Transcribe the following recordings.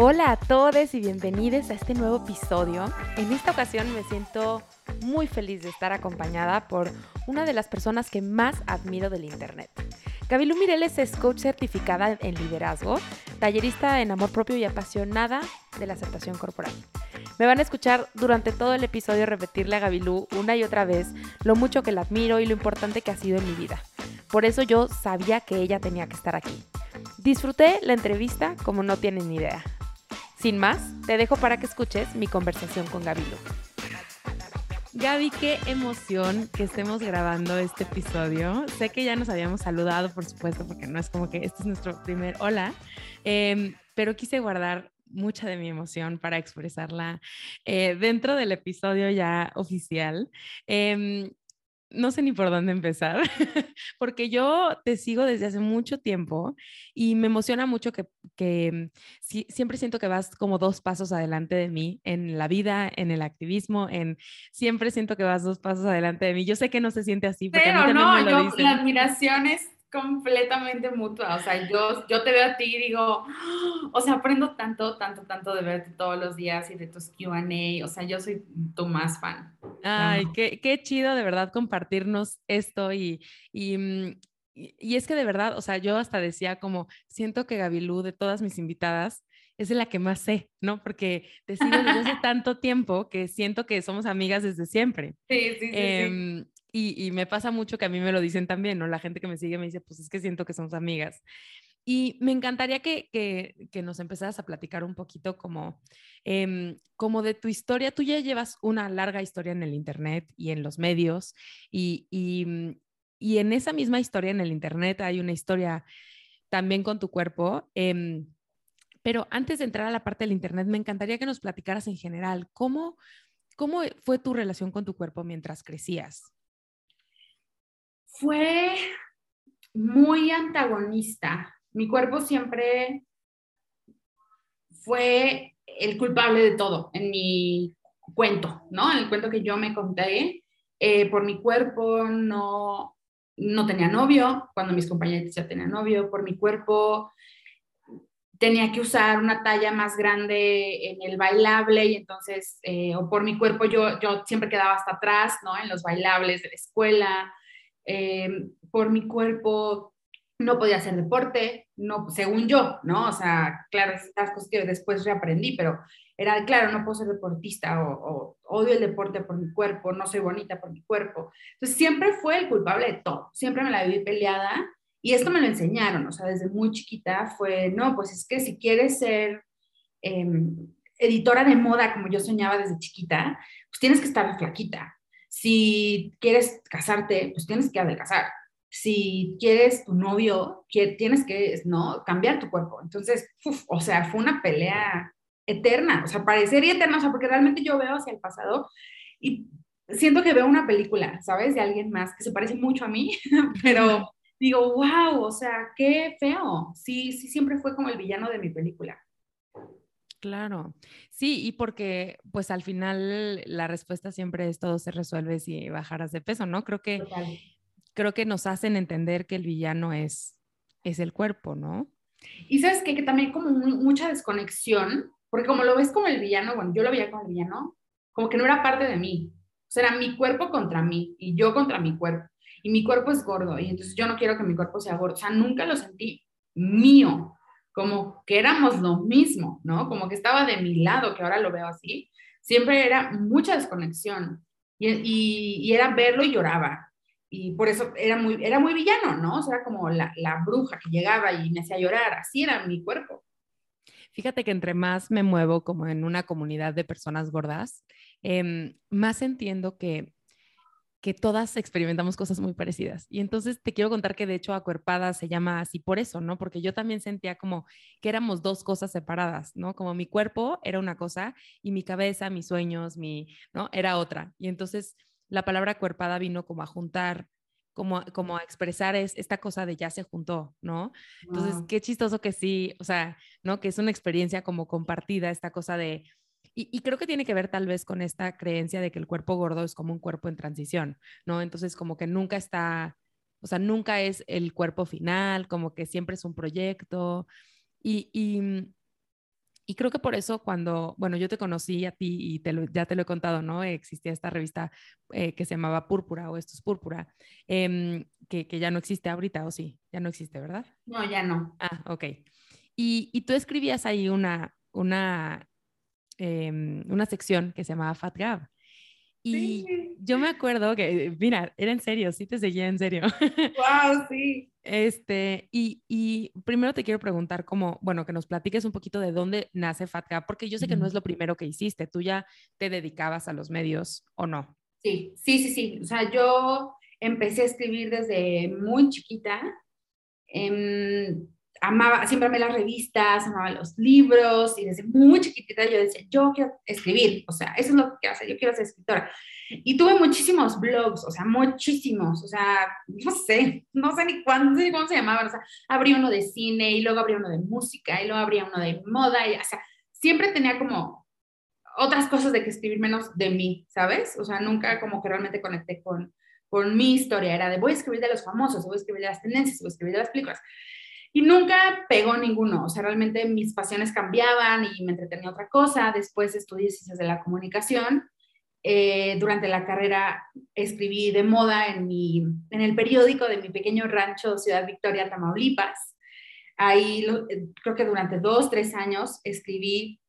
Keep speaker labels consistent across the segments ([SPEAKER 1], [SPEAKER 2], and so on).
[SPEAKER 1] Hola a todos y bienvenidos a este nuevo episodio. En esta ocasión me siento muy feliz de estar acompañada por una de las personas que más admiro del Internet. Gabilú Mireles es coach certificada en liderazgo, tallerista en amor propio y apasionada de la aceptación corporal. Me van a escuchar durante todo el episodio repetirle a Gabilú una y otra vez lo mucho que la admiro y lo importante que ha sido en mi vida. Por eso yo sabía que ella tenía que estar aquí. Disfruté la entrevista como no tienen ni idea. Sin más, te dejo para que escuches mi conversación con Gabilo. Gaby, qué emoción que estemos grabando este episodio. Sé que ya nos habíamos saludado, por supuesto, porque no es como que este es nuestro primer hola, em, pero quise guardar mucha de mi emoción para expresarla eh, dentro del episodio ya oficial. Em, no sé ni por dónde empezar, porque yo te sigo desde hace mucho tiempo y me emociona mucho que, que siempre siento que vas como dos pasos adelante de mí en la vida, en el activismo, en siempre siento que vas dos pasos adelante de mí. Yo sé que no se siente así.
[SPEAKER 2] Porque Pero no, yo, la admiración es completamente mutua. O sea, yo, yo te veo a ti y digo, o sea, aprendo tanto, tanto, tanto de verte todos los días y de tus QA. O sea, yo soy tu más fan.
[SPEAKER 1] Ay, qué, qué, chido de verdad compartirnos esto y, mm, y, y, es que de verdad, o sea, yo hasta decía como, siento que Gabilú de todas mis invitadas es de la que más sé, ¿no? Porque te sigo desde hace tanto tiempo que siento que somos amigas desde siempre.
[SPEAKER 2] Sí, sí, sí. sí.
[SPEAKER 1] Y, me pasa mucho que a mí me lo dicen también, ¿no? La gente que me sigue me dice, pues es que siento que somos amigas. Y me encantaría que, que, nos empezaras a platicar un poquito como, em, como de tu historia. Tú ya llevas una larga historia en el Internet y en los medios y, y, mm, en esa misma historia en el Internet hay una historia también con tu cuerpo. Em, pero antes de entrar a la parte del Internet, me encantaría que nos platicaras en general, ¿cómo, cómo fue tu relación con tu cuerpo mientras crecías?
[SPEAKER 2] Fue muy antagonista. Mi cuerpo siempre fue el culpable de todo en mi cuento, ¿no? En el cuento que yo me conté, eh, por mi cuerpo no, no tenía novio, cuando mis compañeros ya tenían novio, por mi cuerpo tenía que usar una talla más grande en el bailable y entonces, eh, o por mi cuerpo yo, yo siempre quedaba hasta atrás, ¿no? En los bailables de la escuela, Em, por mi cuerpo no podía hacer deporte, no, según yo, ¿no? O sea, claro, estas cosas que después reaprendí, pero era, claro, no puedo ser deportista o, odio el deporte por mi cuerpo, no soy bonita por mi cuerpo. Entonces, siempre fue el culpable de todo, siempre me la viví peleada y esto me lo enseñaron, o sea, desde muy chiquita fue, no, pues es que si quieres ser em, editora de moda como yo soñaba desde chiquita, pues tienes que estar flaquita, si quieres casarte, pues tienes que adelgazar. Si quieres tu novio, tienes que, ¿no? Cambiar tu cuerpo. Entonces, o sea, fue una pelea eterna, o sea, parecería eterna, o sea, porque realmente yo veo hacia el pasado y siento que veo una película, ¿sabes? De alguien más que se parece mucho a mí, pero digo, wow, o sea, qué feo. Sí, sí, siempre fue como el villano de mi película.
[SPEAKER 1] Claro, sí, y porque pues al final la respuesta siempre es todo se resuelve si bajaras de peso, ¿no? Creo que, creo que nos hacen entender que el villano es, es el cuerpo, ¿no?
[SPEAKER 2] Y sabes qué? que también como mucha desconexión, porque como lo ves como el villano, bueno, yo lo veía como el villano, como que no era parte de mí, o sea, era mi cuerpo contra mí y yo contra mi cuerpo, y mi cuerpo es gordo, y entonces yo no quiero que mi cuerpo sea gordo, o sea, nunca lo sentí mío, como que éramos lo mismo, ¿no? Como que estaba de mi lado, que ahora lo veo así. siempre era mucha desconexión y, y, era verlo y lloraba. Y por eso era muy, era muy villano, ¿no? O sea, como la, la bruja que llegaba y me hacía llorar, así era mi cuerpo.
[SPEAKER 1] Fíjate que entre más me muevo como en una comunidad de personas gordas, eh, más entiendo que que todas experimentamos cosas muy parecidas. Y entonces te quiero contar que de hecho Acuerpada se llama así por eso, ¿no? Porque yo también sentía como que éramos dos cosas separadas, ¿no? Como mi cuerpo era una cosa y mi cabeza, mis sueños, mi, ¿no? Era otra. Y entonces la palabra acuerpada vino como a juntar, como, como a expresar es, esta cosa de ya se juntó, ¿no? Entonces, qué chistoso que sí, o sea, ¿no? Que es una experiencia como compartida, esta cosa de y, creo que tiene que ver tal vez con esta creencia de que el cuerpo gordo es como un cuerpo en transición, ¿no? Entonces como que nunca está, o sea, nunca es el cuerpo final, como que siempre es un proyecto. Y, y, creo que por eso cuando, bueno, yo te conocí a ti y te ya te lo he contado, ¿no? Existía esta revista eh, que se llamaba Púrpura o Esto es Púrpura, em, que, que, ya no existe ahorita, ¿o sí? Ya no existe, ¿verdad?
[SPEAKER 2] No, ya no.
[SPEAKER 1] Ah, ok. Y, y tú escribías ahí una, una Em, una sección que se llamaba Fat Gab. Y yo me acuerdo que, mira, era en serio, sí te seguía en serio.
[SPEAKER 2] ¡Wow! Sí.
[SPEAKER 1] Este, y, y, primero te quiero preguntar como, bueno, que nos platiques un poquito de dónde nace FatGap, porque yo sé que no es lo primero que hiciste, tú ya te dedicabas a los medios o no.
[SPEAKER 2] Sí, sí, sí, sí. O sea, yo empecé a escribir desde muy chiquita. Eh, amaba, siempre amé las revistas, amaba los libros y desde muy chiquitita yo decía, yo quiero escribir, o sea, eso es lo que quiero hacer, yo quiero ser escritora. Y tuve muchísimos blogs, o sea, muchísimos, o sea, no sé, no sé ni cuándo, ni cómo se llamaban, o sea, abrí uno de cine y luego abrí uno de música y luego abrí uno de moda, y, o sea, siempre tenía como otras cosas de que escribir menos de mí, ¿sabes? O sea, nunca como que realmente conecté con, con mi historia, era de voy a escribir de los famosos, voy a escribir de las tendencias, voy a escribir de las películas. Y nunca pegó ninguno, o sea, realmente mis pasiones cambiaban y me entretenía otra cosa. Después estudié ciencias de la comunicación. Eh, durante la carrera escribí de moda en, mi, en el periódico de mi pequeño rancho Ciudad Victoria, Tamaulipas. Ahí eh, creo que durante dos, tres años escribí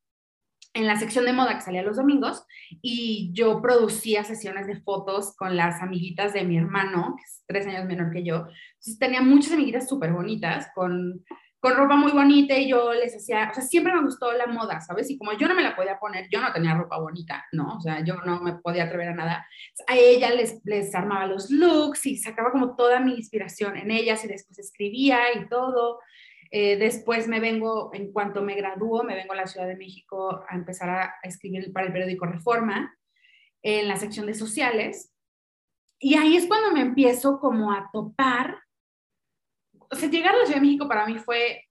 [SPEAKER 2] en la sección de moda que salía los domingos y yo producía sesiones de fotos con las amiguitas de mi hermano, que es tres años menor que yo. Entonces tenía muchas amiguitas súper bonitas con, con ropa muy bonita y yo les hacía, o sea, siempre me gustó la moda, ¿sabes? Y como yo no me la podía poner, yo no tenía ropa bonita, ¿no? O sea, yo no me podía atrever a nada. A ella les, les armaba los looks y sacaba como toda mi inspiración en ellas y después escribía y todo. Eh, después me vengo, en cuanto me gradúo, me vengo a la Ciudad de México a empezar a, escribir para el periódico Reforma en la sección de sociales. Y ahí es cuando me empiezo como a topar. O sea, llegar a la Ciudad de México para mí fue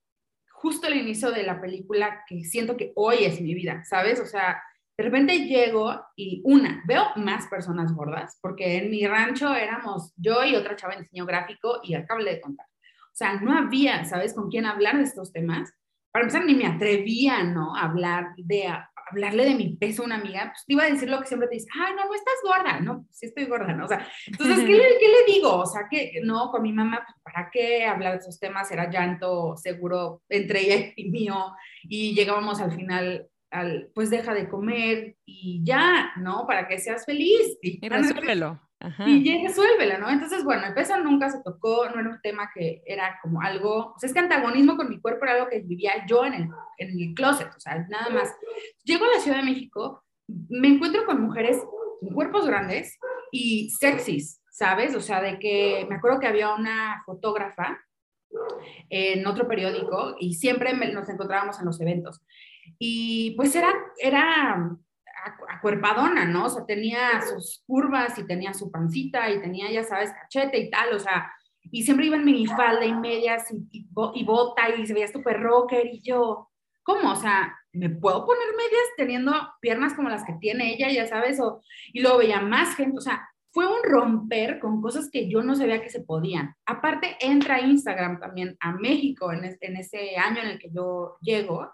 [SPEAKER 2] justo el inicio de la película que siento que hoy es mi vida, ¿sabes? O sea, de repente llego y una, veo más personas gordas, porque en mi rancho éramos yo y otra chava en diseño gráfico y acabo de contar. O sea, no había, ¿sabes?, con quién hablar de estos temas. Para empezar, ni me atrevía, ¿no? A hablar de, hablarle de mi peso a una amiga, pues te iba a decir lo que siempre te dice, ay, no, no estás gorda, no, sí estoy gorda, ¿no? O sea, entonces, ¿qué le, ¿qué le, digo? O sea, que no, con mi mamá, pues, ¿para qué hablar de esos temas? Era llanto seguro entre ella y mío, y llegábamos al final al, pues deja de comer y ya, ¿no? Para que seas feliz.
[SPEAKER 1] Y, y resuélvelo.
[SPEAKER 2] Y ya resuélvela, ¿no? Entonces, bueno, el peso nunca se tocó, no era un tema que era como algo, o sea, es que antagonismo con mi cuerpo era algo que vivía yo en el, en el closet, o sea, nada más. Llego a la Ciudad de México, me encuentro con mujeres con cuerpos grandes y sexys, ¿sabes? O sea, de que me acuerdo que había una fotógrafa en otro periódico y siempre nos encontrábamos en los eventos. Y pues era, era acuerpadona, ¿no? O sea, tenía sus curvas y tenía su pancita y tenía, ya sabes, cachete y tal, o sea, y siempre iba en minifalda y medias y, y, bota y se veía súper rocker y yo, ¿cómo? O sea, ¿me puedo poner medias teniendo piernas como las que tiene ella, ya sabes? O, y luego veía más gente, o sea, fue un romper con cosas que yo no sabía que se podían. Aparte, entra Instagram también a México en, en ese año en el que yo llego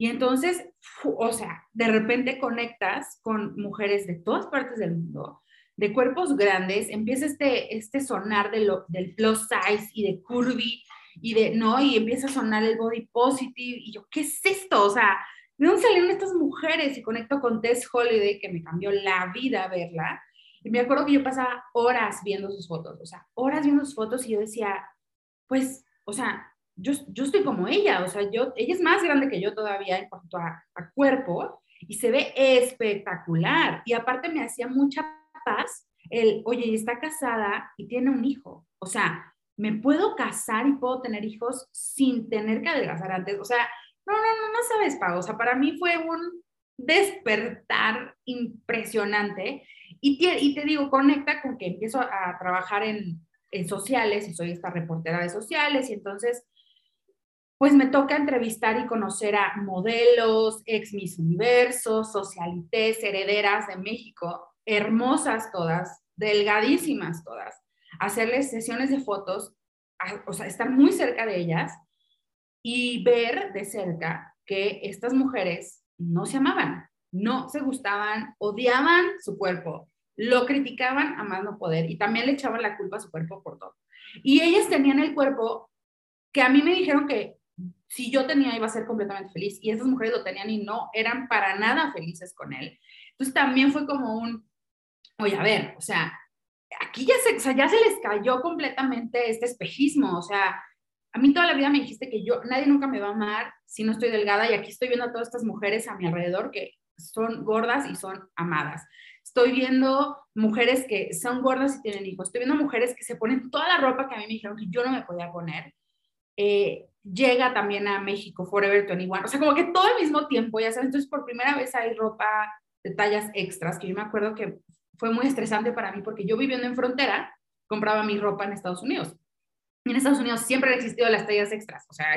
[SPEAKER 2] y entonces, o sea, de repente conectas con mujeres de todas partes del mundo, de cuerpos grandes, empieza este, este sonar de lo, del plus size y de curvy y de, ¿no? Y empieza a sonar el body positive y yo, ¿qué es esto? O sea, ¿de dónde salieron estas mujeres? Y conecto con Tess Holiday, que me cambió la vida verla. Y me acuerdo que yo pasaba horas viendo sus fotos, o sea, horas viendo sus fotos y yo decía, pues, o sea, yo, yo estoy como ella, o sea, yo, ella es más grande que yo todavía en cuanto a, a cuerpo y se ve espectacular. Y aparte me hacía mucha paz el, oye, está casada y tiene un hijo. O sea, me puedo casar y puedo tener hijos sin tener que adelgazar antes. O sea, no, no, no, no sabes, Pau. O sea, para mí fue un despertar impresionante. Y te, y te digo, conecta con que empiezo a trabajar en, en sociales y soy esta reportera de sociales y entonces pues me toca entrevistar y conocer a modelos, ex Miss Universo, socialites, herederas de México, hermosas todas, delgadísimas todas, hacerles sesiones de fotos, o sea, estar muy cerca de ellas y ver de cerca que estas mujeres no se amaban, no se gustaban, odiaban su cuerpo, lo criticaban a más no poder y también le echaban la culpa a su cuerpo por todo. Y ellas tenían el cuerpo que a mí me dijeron que si yo tenía iba a ser completamente feliz y esas mujeres lo tenían y no eran para nada felices con él. Entonces también fue como un, oye, a ver, o sea, aquí ya se, ya se les cayó completamente este espejismo, o sea, a mí toda la vida me dijiste que yo, nadie nunca me va a amar si no estoy delgada y aquí estoy viendo a todas estas mujeres a mi alrededor que son gordas y son amadas. Estoy viendo mujeres que son gordas y tienen hijos. Estoy viendo mujeres que se ponen toda la ropa que a mí me dijeron que yo no me podía poner. Eh, llega también a México Forever 21. O sea, como que todo al mismo tiempo, ya sabes. Entonces, por primera vez hay ropa de tallas extras, que yo me acuerdo que fue muy estresante para mí porque yo viviendo en frontera, compraba mi ropa en Estados Unidos. Y en Estados Unidos siempre han existido las tallas extras, o sea,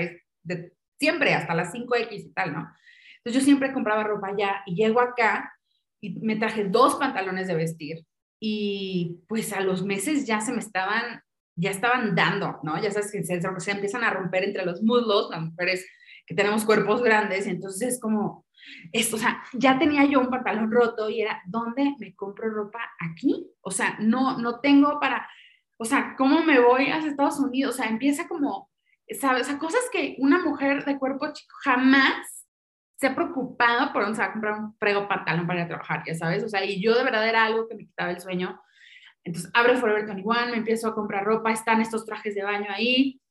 [SPEAKER 2] de, siempre, hasta las 5X y tal, ¿no? Entonces yo siempre compraba ropa allá y llego acá y me traje dos pantalones de vestir y pues a los meses ya se me estaban, ya estaban dando, ¿no? Ya sabes que se, se empiezan a romper entre los muslos, las mujeres que tenemos cuerpos grandes, entonces es como, esto, o sea, ya tenía yo un pantalón roto y era, ¿dónde me compro ropa aquí? O sea, no, no tengo para, o sea, ¿cómo me voy a Estados Unidos? O sea, empieza como, ¿sabes? O sea, cosas que una mujer de cuerpo chico jamás se ha preocupado por, o sea, comprar un prego pantalón para ir a trabajar, ya sabes, o sea, y yo de verdad era algo que me quitaba el sueño. Entonces, abre Forever 21, me empiezo a comprar ropa, están estos trajes de baño ahí,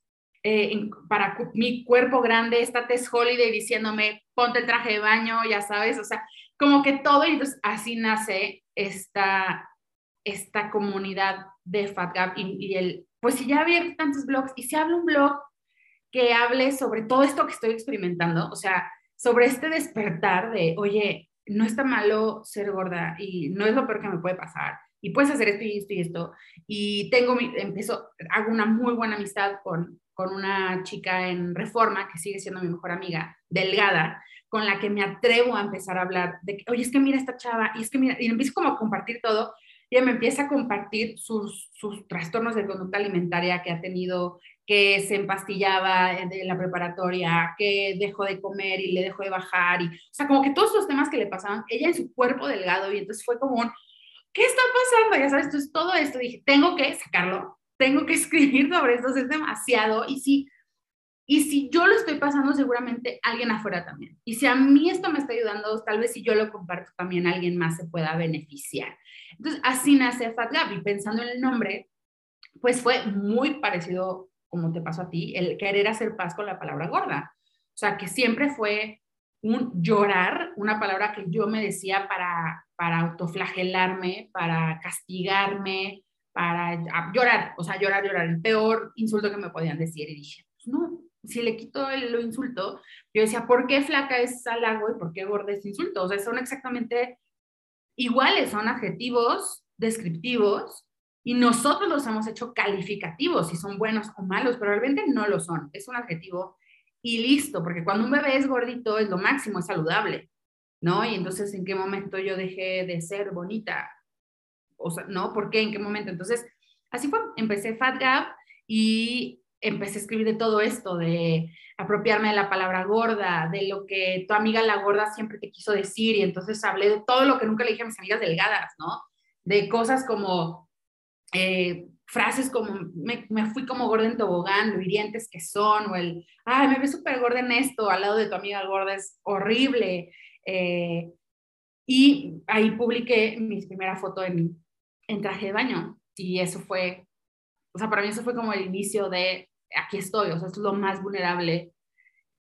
[SPEAKER 2] eh, para mi cuerpo grande, está Tess Holiday diciéndome, ponte el traje de baño, ya sabes, o sea, como que todo, y entonces así nace esta, esta comunidad de FatGap y, y el, pues si ya había tantos blogs, y si hablo un blog que hable sobre todo esto que estoy experimentando, o sea, sobre este despertar de, oye, no está malo ser gorda y no es lo peor que me puede pasar y puedes hacer esto y esto y esto. Y tengo, mi, empiezo, hago una muy buena amistad con, con una chica en Reforma, que sigue siendo mi mejor amiga, delgada, con la que me atrevo a empezar a hablar de que, oye, es que mira esta chava, y es que mira, y empiezo como a compartir todo, y ella me empieza a compartir sus, sus trastornos de conducta alimentaria que ha tenido, que se empastillaba de la preparatoria, que dejó de comer y le dejó de bajar, y, o sea, como que todos los temas que le pasaban, ella en su cuerpo delgado, y entonces fue como un, ¿qué está pasando? Ya sabes, entonces todo esto dije, tengo que sacarlo, tengo que escribir sobre esto, es demasiado, y si, y si yo lo estoy pasando, seguramente alguien afuera también. Y si a mí esto me está ayudando, tal vez si yo lo comparto también alguien más se pueda beneficiar. Entonces, así nace Fat Lab, y pensando en el nombre, pues fue muy parecido como te pasó a ti, el querer hacer paz con la palabra gorda. O sea, que siempre fue un llorar, una palabra que yo me decía para, para autoflagelarme, para castigarme, para llorar, o sea, llorar, llorar, el peor insulto que me podían decir. Y dije, pues no, si le quito el, lo insulto, yo decía, ¿por qué flaca es halago y por qué gorda es insulto? O sea, son exactamente iguales, son adjetivos descriptivos y nosotros los hemos hecho calificativos, si son buenos o malos, pero realmente no lo son. Es un adjetivo y listo, porque cuando un bebé es gordito es lo máximo, es saludable, ¿no? Y entonces, ¿en qué momento yo dejé de ser bonita? O sea, ¿no? ¿Por qué? ¿En qué momento? Entonces, así fue, empecé Fat Gap y empecé a escribir de todo esto, de apropiarme de la palabra gorda, de lo que tu amiga la gorda siempre te quiso decir, y entonces hablé de todo lo que nunca le dije a mis amigas delgadas, ¿no? De cosas como eh, frases como, me, me, fui como gorda en tobogán, lo hirientes que son, o el, ay, me ves súper gorda en esto, al lado de tu amiga gorda es horrible. Eh, y ahí publiqué mi primera foto en, en traje de baño. Y eso fue, o sea, para mí eso fue como el inicio de, aquí estoy, o sea, es lo más vulnerable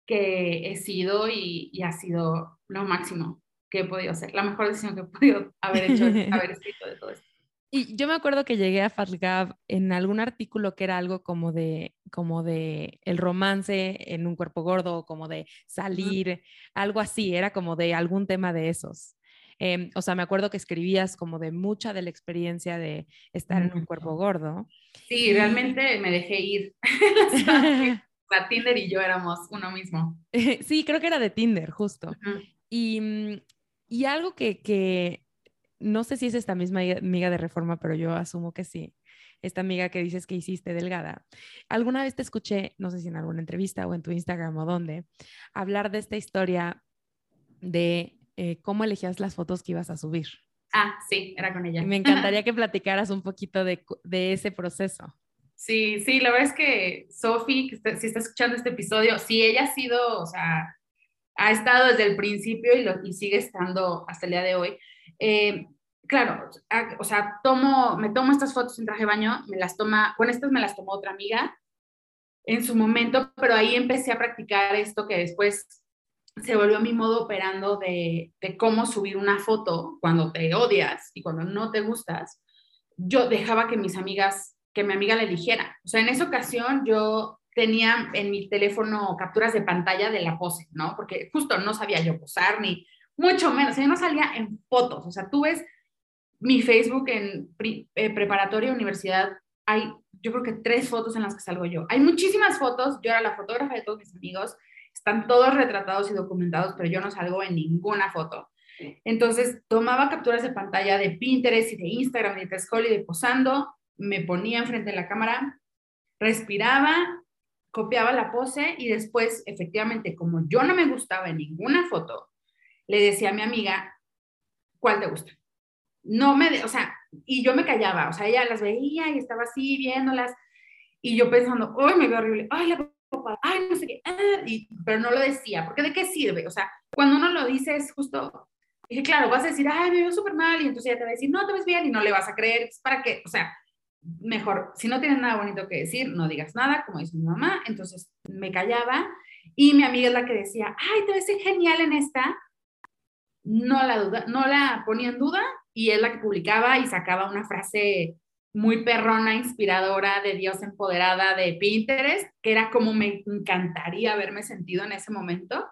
[SPEAKER 2] que he sido y, y ha sido lo máximo que he podido hacer, la mejor decisión que he podido haber hecho, haber escrito de todo esto.
[SPEAKER 1] Y yo me acuerdo que llegué a FatGab en algún artículo que era algo como de, como de el romance en un cuerpo gordo, como de salir, algo así, era como de algún tema de esos. Em, o sea, me acuerdo que escribías como de mucha de la experiencia de estar en un cuerpo gordo.
[SPEAKER 2] Sí, realmente me dejé ir. la Tinder y yo éramos uno mismo.
[SPEAKER 1] sí, creo que era de Tinder, justo. y, mm, y, algo que, que no sé si es esta misma amiga de reforma, pero yo asumo que sí. Esta amiga que dices que hiciste delgada. Alguna vez te escuché, no sé si en alguna entrevista o en tu Instagram o dónde, hablar de esta historia de eh, cómo elegías las fotos que ibas a subir.
[SPEAKER 2] Ah, sí, era con ella.
[SPEAKER 1] Y me encantaría que platicaras un poquito de, de ese proceso.
[SPEAKER 2] Sí, sí, la verdad es que Sofi, si está escuchando este episodio, sí, ella ha sido, o sea, ha estado desde el principio y, lo, y sigue estando hasta el día de hoy. Eh, claro, o sea, tomo, me tomo estas fotos en traje de baño, me las toma, con estas me las tomó otra amiga en su momento, pero ahí empecé a practicar esto que después se volvió mi modo operando de, de cómo subir una foto cuando te odias y cuando no te gustas. Yo dejaba que mis amigas, que mi amiga la eligiera. O sea, en esa ocasión yo tenía en mi teléfono capturas de pantalla de la pose, ¿no? Porque justo no sabía yo posar ni mucho menos, o no salía en fotos, o sea, tú ves mi Facebook en eh, preparatoria universidad, hay yo creo que tres fotos en las que salgo yo. Hay muchísimas fotos, yo era la fotógrafa de todos mis amigos, están todos retratados y documentados, pero yo no salgo en ninguna foto. Entonces, tomaba capturas de pantalla de Pinterest y de Instagram y de Tescol y de posando, me ponía enfrente de la cámara, respiraba, copiaba la pose y después, efectivamente, como yo no me gustaba en ninguna foto, le decía a mi amiga, ¿cuál te gusta? No me, o sea, y yo me callaba, o sea, ella las veía y estaba así viéndolas y yo pensando, ¡ay, me veo horrible! ¡Ay, la copa! ¡Ay, no sé qué! Ah", pero no lo decía, porque ¿de qué sirve? O sea, cuando uno lo dice es justo, dije, claro, vas a decir, ¡ay, me veo súper mal! Y entonces ella te va a decir, no, te ves bien y no le vas a creer, para qué, o sea, mejor, si no tienes nada bonito que decir, no digas nada, como dice mi mamá, entonces me callaba y mi amiga es la que decía, ¡ay, te ves genial en esta! No la, duda, no la ponía en duda y es la que publicaba y sacaba una frase muy perrona, inspiradora de Dios empoderada de Pinterest, que era como me encantaría haberme sentido en ese momento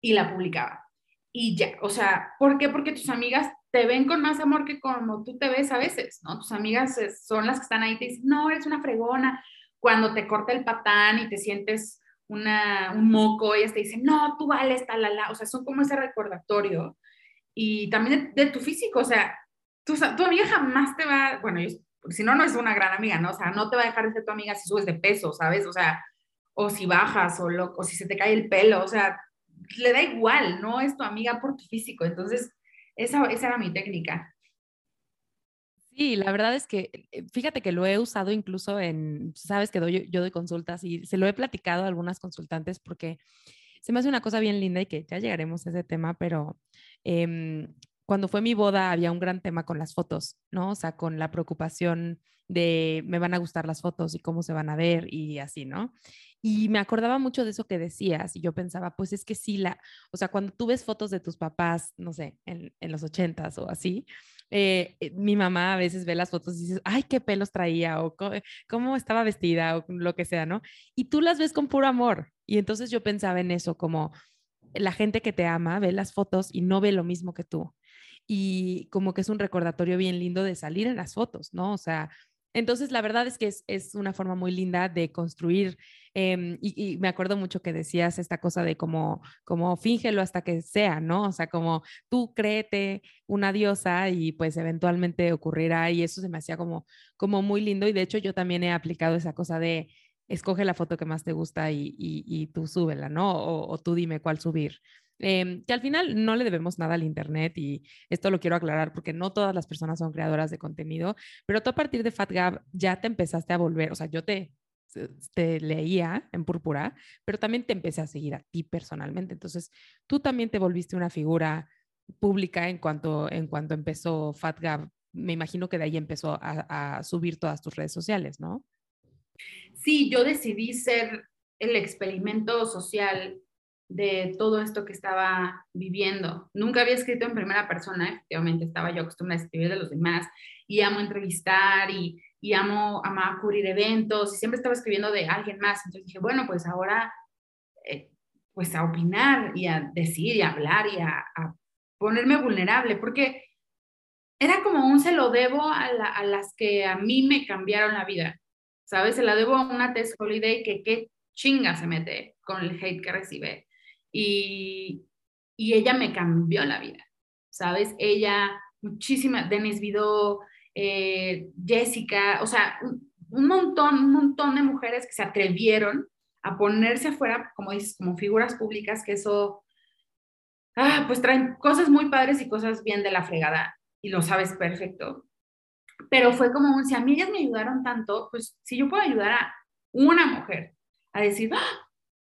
[SPEAKER 2] y la publicaba. Y ya, o sea, ¿por qué? Porque tus amigas te ven con más amor que como tú te ves a veces, ¿no? Tus amigas son las que están ahí y te dicen, no, eres una fregona. Cuando te corta el patán y te sientes una, un moco, ellas te dicen, no, tú vales, tal, la, la. O sea, son como ese recordatorio y también de, tu físico, o sea, tu, tu, amiga jamás te va, bueno, si no, no es una gran amiga, ¿no? O sea, no te va a dejar de ser tu amiga si subes de peso, ¿sabes? O sea, o si bajas, o, lo, o si se te cae el pelo, o sea, le da igual, no es tu amiga por tu físico. Entonces, esa, esa era mi técnica.
[SPEAKER 1] Sí, la verdad es que eh, fíjate que lo he usado incluso en, sabes que doy, yo doy consultas y se lo he platicado a algunas consultantes porque se me hace una cosa bien linda y que ya llegaremos a ese tema, pero Em, cuando fue mi boda había un gran tema con las fotos, ¿no? O sea, con la preocupación de me van a gustar las fotos y cómo se van a ver y así, ¿no? Y me acordaba mucho de eso que decías y yo pensaba, pues es que sí, la, o sea, cuando tú ves fotos de tus papás, no sé, en, en los ochentas o así, eh, eh, mi mamá a veces ve las fotos y dices, ay, qué pelos traía o cómo estaba vestida o lo que sea, ¿no? Y tú las ves con puro amor. Y entonces yo pensaba en eso, como la gente que te ama ve las fotos y no ve lo mismo que tú. Y como que es un recordatorio bien lindo de salir en las fotos, ¿no? O sea, entonces la verdad es que es, una forma muy linda de construir. Em, y, me acuerdo mucho que decías esta cosa de como, como fíngelo hasta que sea, ¿no? O sea, como tú créete una diosa y pues eventualmente ocurrirá y eso se me hacía como, como muy lindo. Y de hecho yo también he aplicado esa cosa de escoge la foto que más te gusta y, y, tú súbela, ¿no? O, tú dime cuál subir. Em, que al final no le debemos nada al Internet y esto lo quiero aclarar porque no todas las personas son creadoras de contenido, pero tú a partir de FatGab ya te empezaste a volver, o sea, yo te, te leía en púrpura, pero también te empecé a seguir a ti personalmente. Entonces, tú también te volviste una figura pública en cuanto, en cuanto empezó FatGab. Me imagino que de ahí empezó a, a subir todas tus redes sociales, ¿no?
[SPEAKER 2] Sí, yo decidí ser el experimento social de todo esto que estaba viviendo. Nunca había escrito en primera persona, efectivamente estaba yo acostumbrada a escribir de los demás y amo entrevistar y, y amo, amo cubrir eventos y siempre estaba escribiendo de alguien más. Entonces dije, bueno, pues ahora eh, pues a opinar y a decir y a hablar y a, ponerme vulnerable, porque era como un se lo debo a, las que a mí me cambiaron la vida, ¿sabes? Se la debo a una Tess Holiday que qué chinga se mete con el hate que recibe y, ella me cambió la vida, ¿sabes? Ella, muchísimas, Denis Vidó, eh, Jessica, o sea, un, montón, un montón de mujeres que se atrevieron a ponerse afuera, como dices, como figuras públicas, que eso, ah, pues traen cosas muy padres y cosas bien de la fregada, y lo sabes perfecto. Pero fue como un, si a mí ellas me ayudaron tanto, pues si yo puedo ayudar a una mujer a decir, ¡Ah!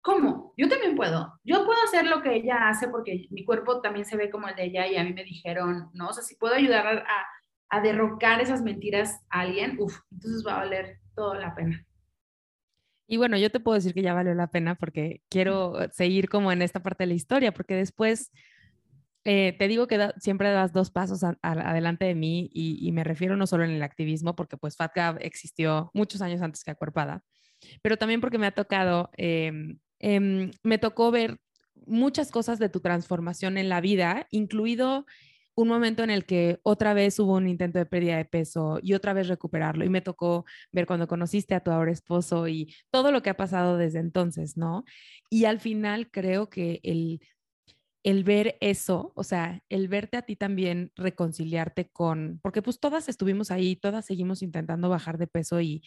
[SPEAKER 2] ¿cómo? Yo también puedo. Yo puedo hacer lo que ella hace porque mi cuerpo también se ve como el de ella y a mí me dijeron, ¿no? O sea, si puedo ayudar a, derrocar esas mentiras a alguien, uff, entonces va a valer toda la pena.
[SPEAKER 1] Y bueno, yo te puedo decir que ya valió la pena porque quiero seguir como en esta parte de la historia, porque después eh, te digo que siempre das dos pasos adelante de mí y, y, me refiero no solo en el activismo, porque pues FatGab existió muchos años antes que Acuerpada, pero también porque me ha tocado em, Em, me tocó ver muchas cosas de tu transformación en la vida, incluido un momento en el que otra vez hubo un intento de pérdida de peso y otra vez recuperarlo. Y me tocó ver cuando conociste a tu ahora esposo y todo lo que ha pasado desde entonces, ¿no? Y al final creo que el, el ver eso, o sea, el verte a ti también reconciliarte con, porque pues todas estuvimos ahí, todas seguimos intentando bajar de peso y,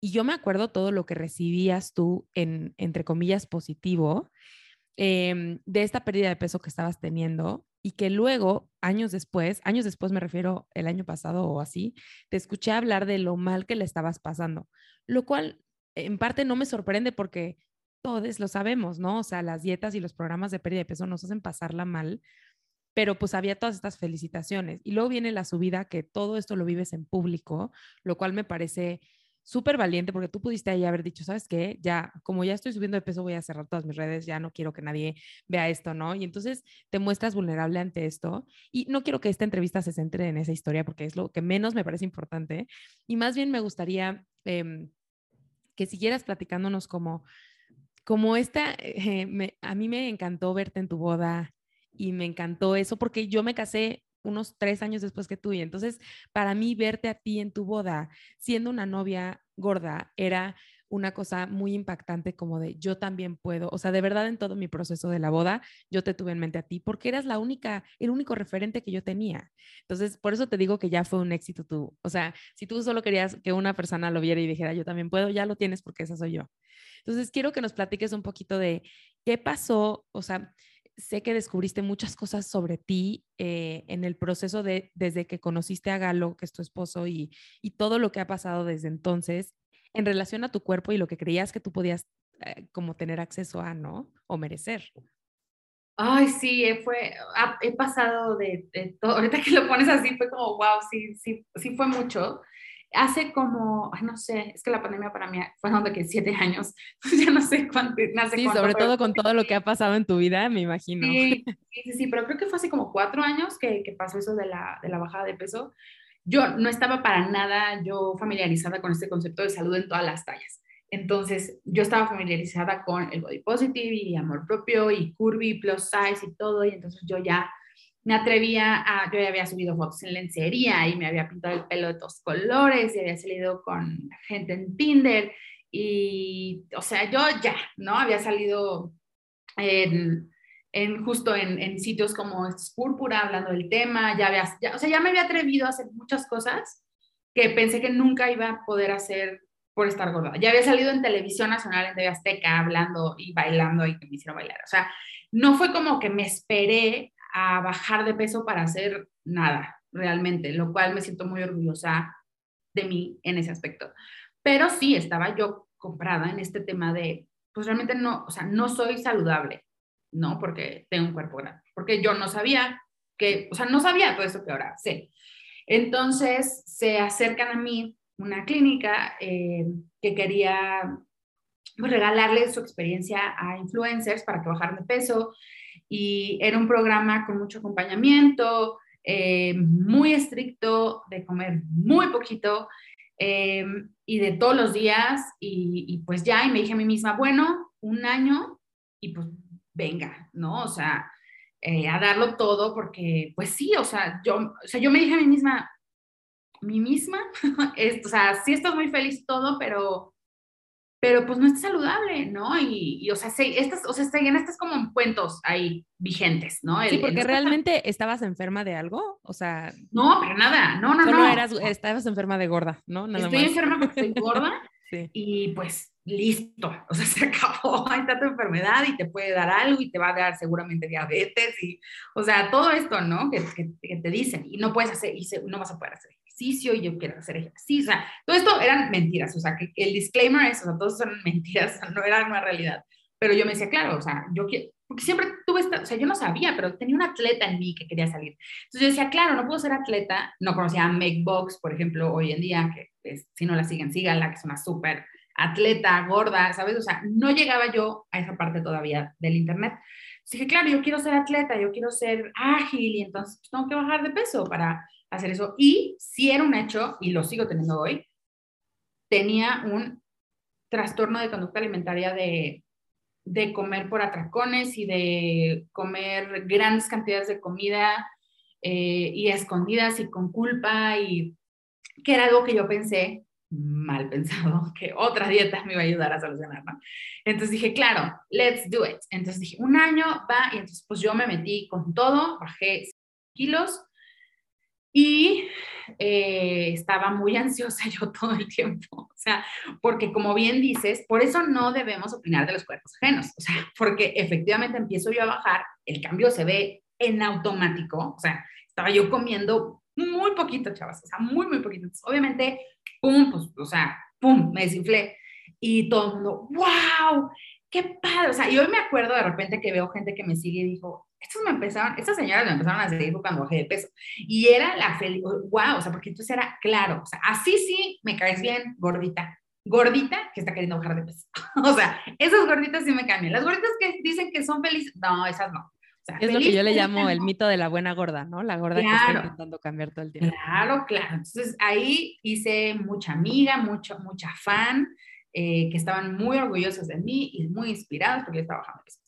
[SPEAKER 1] y yo me acuerdo todo lo que recibías tú en, entre comillas, positivo em, de esta pérdida de peso que estabas teniendo y que luego, años después, años después me refiero el año pasado o así, te escuché hablar de lo mal que le estabas pasando, lo cual en parte no me sorprende porque todos lo sabemos, ¿no? O sea, las dietas y los programas de pérdida de peso nos hacen pasarla mal, pero pues había todas estas felicitaciones. Y luego viene la subida que todo esto lo vives en público, lo cual me parece súper valiente porque tú pudiste ahí haber dicho, ¿sabes qué? Ya, como ya estoy subiendo de peso, voy a cerrar todas mis redes, ya no quiero que nadie vea esto, ¿no? Y entonces te muestras vulnerable ante esto. Y no quiero que esta entrevista se centre en esa historia porque es lo que menos me parece importante. Y más bien me gustaría eh, que siguieras platicándonos como, como esta, eh, a mí me encantó verte en tu boda y me encantó eso porque yo me casé unos tres años después que tú. Y entonces, para mí, verte a ti en tu boda, siendo una novia gorda, era una cosa muy impactante como de yo también puedo, o sea, de verdad en todo mi proceso de la boda, yo te tuve en mente a ti porque eras la única, el único referente que yo tenía. Entonces, por eso te digo que ya fue un éxito tú. O sea, si tú solo querías que una persona lo viera y dijera yo también puedo, ya lo tienes porque esa soy yo. Entonces, quiero que nos platiques un poquito de qué pasó, o sea, sé que descubriste muchas cosas sobre ti eh, en el proceso de desde que conociste a Galo, que es tu esposo, y, y, todo lo que ha pasado desde entonces en relación a tu cuerpo y lo que creías que tú podías eh, como tener acceso a, ¿no? O merecer.
[SPEAKER 2] Ay, sí, eh, fue, he pasado de, de, todo, ahorita que lo pones así fue como, wow, sí, sí, sí fue mucho hace como, no sé, es que la pandemia para mí fueron de que siete años, ya no sé cuánto. No
[SPEAKER 1] sí, sobre todo con todo lo que ha pasado en tu vida, me imagino.
[SPEAKER 2] Sí, sí, sí, pero creo que fue hace como cuatro años que, que pasó eso de la, de la bajada de peso. Yo no estaba para nada yo familiarizada con este concepto de salud en todas las tallas. Entonces, yo estaba familiarizada con el body positive y amor propio y curvy, plus size y todo, y entonces yo ya me atrevía a, yo había subido fotos en lencería y me había pintado el pelo de todos colores y había salido con gente en Tinder y, o sea, yo ya, ¿no? Había salido en, en justo en, sitios como Púrpura hablando del tema, ya había, o sea, ya me había atrevido a hacer muchas cosas que pensé que nunca iba a poder hacer por estar gorda. Ya había salido en televisión nacional, en TV Azteca, hablando y bailando y que me hicieron bailar. O sea, no fue como que me esperé a bajar de peso para hacer nada, realmente, lo cual me siento muy orgullosa de mí en ese aspecto. Pero sí, estaba yo comprada en este tema de, pues realmente no, o sea, no soy saludable, ¿no? Porque tengo un cuerpo grande, porque yo no sabía que, o sea, no sabía todo eso que ahora sé. Entonces se acercan a mí una clínica eh, que quería pues, regalarle su experiencia a influencers para que bajaran de peso y era un programa con mucho acompañamiento, eh, muy estricto, de comer muy poquito eh, y de todos los días y, y, pues ya, y me dije a mí misma, bueno, un año y pues venga, ¿no? O sea, eh, a darlo todo porque pues sí, o sea, yo, o sea, yo me dije a mí misma, mí misma, o sea, sí estoy muy feliz todo, pero pero pues no es saludable, ¿no? Y, o sea, se, estas, o sea, seguían estos como cuentos ahí vigentes, ¿no?
[SPEAKER 1] sí, porque realmente estabas enferma de algo, o sea...
[SPEAKER 2] No, pero nada, no, no,
[SPEAKER 1] solo
[SPEAKER 2] no.
[SPEAKER 1] Eras, estabas enferma de gorda, ¿no?
[SPEAKER 2] Nada Estoy enferma porque estoy gorda sí. y pues listo, o sea, se acabó, ahí está tu enfermedad y te puede dar algo y te va a dar seguramente diabetes y, o sea, todo esto, ¿no? Que, que, que te dicen y no puedes hacer, y se, no vas a poder hacer ejercicio y yo quiero hacer ejercicio. O sea, todo esto eran mentiras, o sea, que el disclaimer es, o sea, todos son mentiras, no era una realidad. Pero yo me decía, claro, o sea, yo quiero, porque siempre tuve esta, o sea, yo no sabía, pero tenía un atleta en mí que quería salir. Entonces yo decía, claro, no puedo ser atleta, no conocía a Meg Box, por ejemplo, hoy en día, que si no la siguen, síganla, que es una súper atleta, gorda, ¿sabes? O sea, no llegaba yo a esa parte todavía del internet. Así que, claro, yo quiero ser atleta, yo quiero ser ágil y entonces pues, tengo que bajar de peso para hacer eso. Y si era un hecho, y lo sigo teniendo hoy, tenía un trastorno de conducta alimentaria de, de comer por atracones y de comer grandes cantidades de comida eh, y escondidas y con culpa y que era algo que yo pensé mal pensado que otra dieta me iba a ayudar a solucionar, ¿no? Entonces dije, claro, let's do it. Entonces dije, un año va, y entonces pues yo me metí con todo, bajé kilos, y eh, estaba muy ansiosa yo todo el tiempo, o sea, porque como bien dices, por eso no debemos opinar de los cuerpos ajenos, o sea, porque efectivamente empiezo yo a bajar, el cambio se ve en automático, o sea, estaba yo comiendo muy poquito, chavas, o sea, muy, muy poquito. Obviamente, pum, pues, o sea, pum, me desinflé. Y todo el mundo, wow, qué padre. O sea, y hoy me acuerdo de repente que veo gente que me sigue y dijo, estos me empezaron, estas señoras me empezaron a seguir cuando bajé de peso. Y era la feliz, wow, o sea, porque entonces era claro, o sea, así sí me caes bien, gordita. Gordita que está queriendo bajar de peso. o sea, esas gorditas sí me cambian. Las gorditas que dicen que son felices, no, esas no. O sea,
[SPEAKER 1] es lo que yo le llamo el mito de la buena gorda, ¿no? La gorda que está intentando cambiar todo el tiempo.
[SPEAKER 2] Claro, claro. Entonces ahí hice mucha amiga, mucho, mucha fan, eh, que estaban muy orgullosas de mí y muy inspiradas porque yo estaba bajando peso.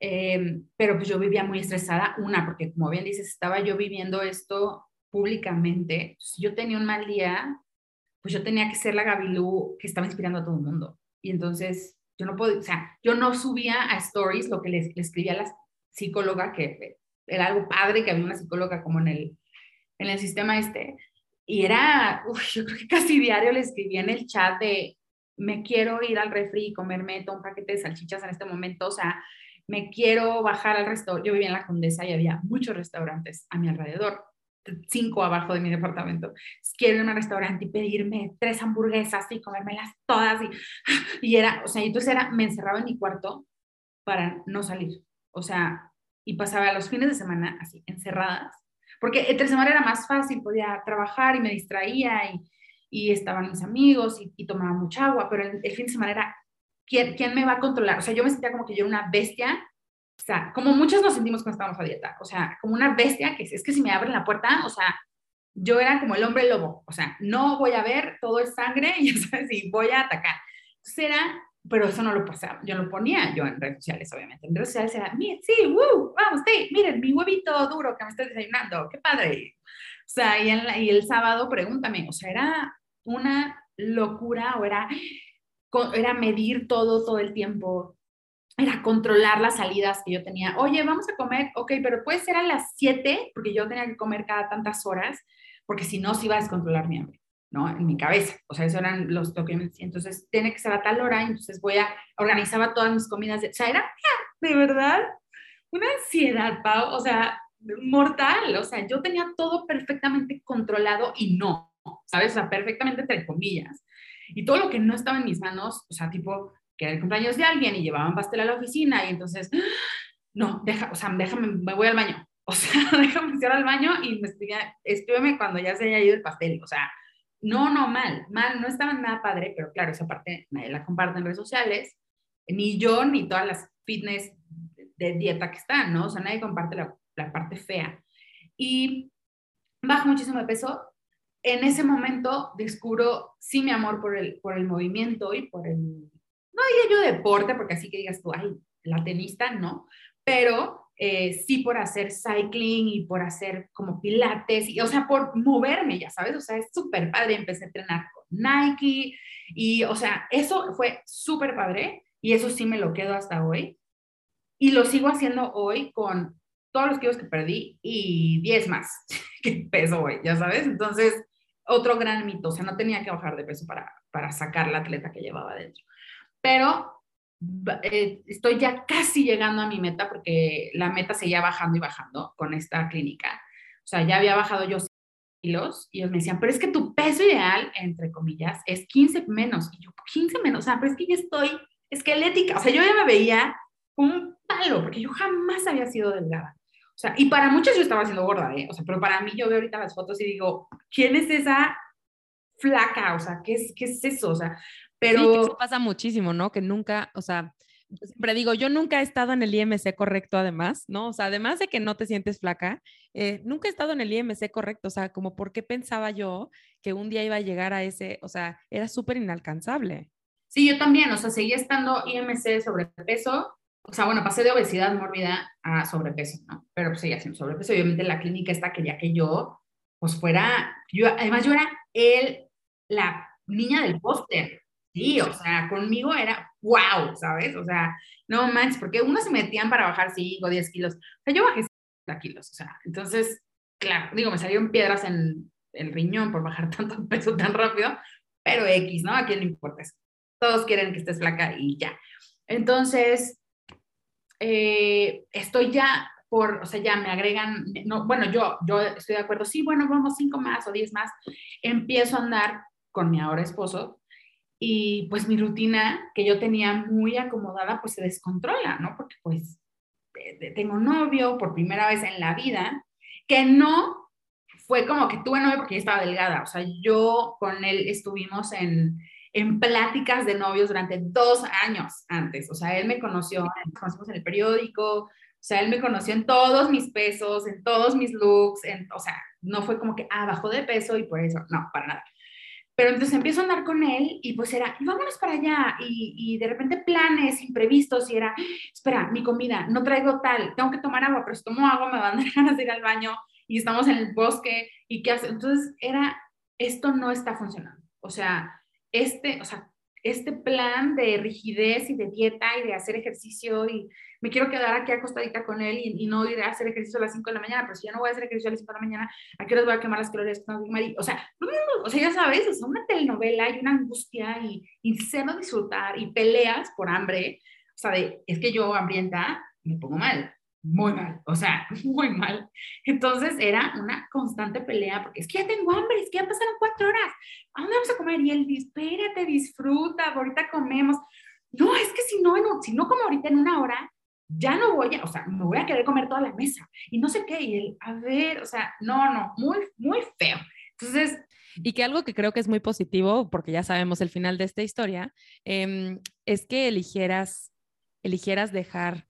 [SPEAKER 2] Em, pero pues yo vivía muy estresada, una, porque como bien dices, estaba yo viviendo esto públicamente. Si yo tenía un mal día, pues yo tenía que ser la Gabilú que estaba inspirando a todo el mundo. Y entonces yo no podía, o sea, yo no subía a stories lo que le, escribía a la psicóloga, que era algo padre que había una psicóloga como en el, en el sistema este. Y era, yo creo que casi diario le escribía en el chat de, me quiero ir al refri y comerme todo un paquete de salchichas en este momento, o sea, me quiero bajar al restaurante. Yo vivía en la Condesa y había muchos restaurantes a mi alrededor, cinco abajo de mi departamento. Quiero ir a un restaurante y pedirme tres hamburguesas y comérmelas todas. Y, y era, o sea, entonces era, me encerraba en mi cuarto para no salir. O sea, y pasaba los fines de semana así, encerradas. Porque entre semana era más fácil, podía trabajar y me distraía y, y estaban mis amigos y, tomaba mucha agua, pero el, el fin de semana era ¿quién, ¿quién me va a controlar? O sea, yo me sentía como que yo era una bestia, o sea, como muchos nos sentimos cuando estábamos a dieta, o sea, como una bestia que es que si me abren la puerta, o sea, yo era como el hombre lobo, o sea, no voy a ver, todo es sangre, y sabes, y voy a atacar. Entonces era, pero eso no lo pasaba, yo lo ponía yo en redes sociales, obviamente. En redes sociales era, sí, woo, vamos, sí, miren, mi huevito duro que me estoy desayunando, qué padre. O sea, y el, sábado, pregúntame, o sea, era una locura o era era medir todo, todo el tiempo, era controlar las salidas que yo tenía. Oye, vamos a comer, ok, pero puede ser a las 7, porque yo tenía que comer cada tantas horas, porque si no, se iba a descontrolar mi hambre. ¿No? En mi cabeza. O sea, esos eran los toques. Entonces, tiene que ser a tal hora, entonces voy a, organizaba todas mis comidas. De, o sea, era de verdad una ansiedad, Pau, o sea, mortal. O sea, yo tenía todo perfectamente controlado y no, ¿sabes? O sea, perfectamente entre comillas. Y todo lo que no estaba en mis manos, o sea, tipo, que era el cumpleaños de alguien y llevaban pastel a la oficina y entonces, no, deja, o sea, déjame, me voy al baño. O sea, déjame ir al baño y me escríbeme cuando ya se haya ido el pastel. O sea, no, no, mal, mal, no estaba nada padre, pero claro, esa parte nadie la comparte en redes sociales, ni yo ni todas las fitness de dieta que están, ¿no? O sea, nadie comparte la, la parte fea. Y bajo muchísimo de peso. En ese momento descubro, sí, mi amor por el, por el movimiento y por el, no diría yo deporte, porque así que digas tú, ay, la tenista, no, pero eh, sí por hacer cycling y por hacer como pilates, y, o sea, por moverme, ya sabes, o sea, es súper padre. Empecé a entrenar con Nike y, o sea, eso fue súper padre y eso sí me lo quedo hasta hoy. Y lo sigo haciendo hoy con todos los kilos que perdí y 10 más que peso hoy, ya sabes. Entonces, otro gran mito, o sea, no tenía que bajar de peso para, para sacar la atleta que llevaba dentro. Pero eh, estoy ya casi llegando a mi meta porque la meta seguía bajando y bajando con esta clínica. O sea, ya había bajado yo kilos y ellos me decían, pero es que tu peso ideal, entre comillas, es 15 menos. Y yo, 15 menos, o sea, pero es que yo estoy esquelética. O sea, yo ya me veía un palo porque yo jamás había sido delgada. O sea, y para muchos yo estaba siendo gorda, ¿eh? O sea, pero para mí yo veo ahorita las fotos y digo, ¿quién es esa flaca? O sea, ¿qué es, qué es eso? O sea, pero...
[SPEAKER 1] Sí, eso pasa muchísimo, ¿no? Que nunca, o sea, siempre digo, yo nunca he estado en el IMC correcto además, ¿no? O sea, además de que no te sientes flaca, eh, nunca he estado en el IMC correcto, o sea, como por qué pensaba yo que un día iba a llegar a ese, o sea, era súper inalcanzable.
[SPEAKER 2] Sí, yo también, o sea, seguía estando IMC sobrepeso, o sea, bueno, pasé de obesidad mórbida a sobrepeso, ¿no? Pero pues seguía siendo sobrepeso, obviamente la clínica está que ya que yo, pues fuera, yo, además yo era el, la niña del póster, Sí, o sea, conmigo era wow, ¿sabes? O sea, no manches, porque unos se metían para bajar 5 o 10 kilos. O sea, yo bajé 50 kilos, o sea, entonces, claro, digo, me salieron piedras en el riñón por bajar tanto peso tan rápido, pero X, ¿no? A quién le importa eso. Todos quieren que estés flaca y ya. Entonces, eh, estoy ya por, o sea, ya me agregan, no, bueno, yo, yo estoy de acuerdo, sí, bueno, vamos 5 más o 10 más. Empiezo a andar con mi ahora esposo y pues mi rutina que yo tenía muy acomodada pues se descontrola, ¿no? Porque pues tengo novio por primera vez en la vida, que no fue como que tuve novio porque yo estaba delgada, o sea, yo con él estuvimos en, en pláticas de novios durante dos años antes, o sea, él me conoció, nos conocimos en el periódico, o sea, él me conoció en todos mis pesos, en todos mis looks, en, o sea, no fue como que, ah, bajó de peso y por eso, no, para nada. Pero entonces empiezo a andar con él y pues era, vámonos para allá. Y, de repente planes imprevistos y era, espera, mi comida, no traigo tal, tengo que tomar agua, pero si tomo agua me van a dar ganas de ir al baño y estamos en el bosque y qué hace. Entonces era, esto no está funcionando. O sea, este, o sea, este plan de rigidez y de dieta y de hacer ejercicio y me quiero quedar aquí acostadita con él y, no ir a hacer ejercicio a las 5 de la mañana, pero si ya no voy a hacer ejercicio a las 5 de la mañana, ¿a qué hora voy a quemar las calorías O sea, o sea, ya sabes, es una telenovela y una angustia y, y cero disfrutar y peleas por hambre. O sea, de, es que yo hambrienta me pongo mal muy mal, o sea, muy mal. Entonces era una constante pelea, porque es que ya tengo hambre, es que ya pasaron cuatro horas, ¿a dónde vamos a comer? Y él, espérate, disfruta, ahorita comemos. No, es que si no, si no como ahorita en una hora, ya no voy a, o sea, me voy a querer comer toda la mesa y no sé qué, y él, a ver, o sea, no, no, muy, muy feo. Entonces...
[SPEAKER 1] Y que algo que creo que es muy positivo, porque ya sabemos el final de esta historia, em, es que eligieras, eligieras dejar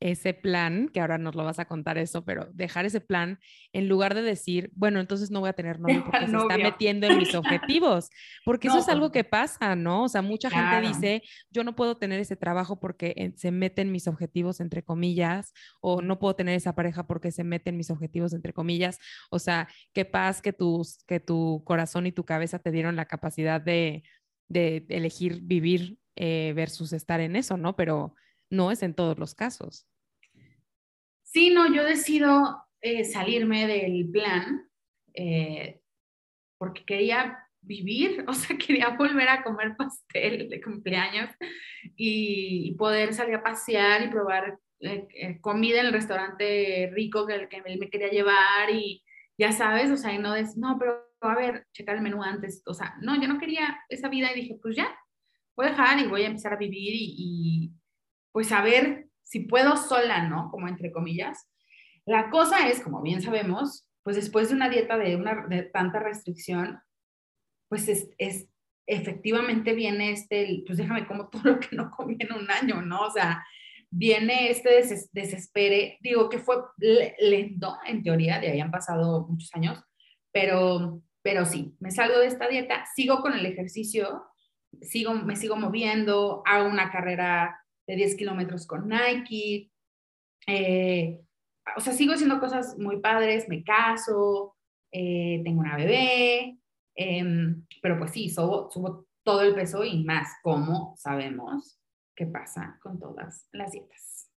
[SPEAKER 1] ese plan, que ahora nos lo vas a contar eso, pero dejar ese plan en lugar de decir, bueno, entonces no voy a tener novio porque se está metiendo en mis objetivos, porque eso es algo que pasa, ¿no? O sea, mucha gente dice, yo no puedo tener ese trabajo porque se mete en mis objetivos, entre comillas, o no puedo tener esa pareja porque se mete en mis objetivos, entre comillas. O sea, qué paz que, tus, que tu corazón y tu cabeza te dieron la capacidad de, de elegir vivir eh, versus estar en eso, ¿no? Pero no es en todos los casos.
[SPEAKER 2] Sí, no, yo decido eh, salirme del plan eh, porque quería vivir, o sea, quería volver a comer pastel de cumpleaños y, poder salir a pasear y probar eh, comida en el restaurante rico que, que él me quería llevar y ya sabes, o sea, y no es, no, pero a ver, checar el menú antes, o sea, no, yo no quería esa vida y dije, pues ya, voy a dejar y voy a empezar a vivir y pues a ver si puedo sola, ¿no? Como entre comillas. La cosa es, como bien sabemos, pues después de una dieta de, una, de tanta restricción, pues es, es, efectivamente viene este, pues déjame como todo lo que no comí en un año, ¿no? O sea, viene este desespere, digo que fue lento en teoría, de ahí han pasado muchos años, pero, pero sí, me salgo de esta dieta, sigo con el ejercicio, sigo, me sigo moviendo, hago una carrera de 10 kilómetros con Nike, eh, o sea, sigo haciendo cosas muy padres, me caso, eh, tengo una bebé, em, pero pues sí, subo, todo el peso y más, como sabemos qué pasa con todas las dietas.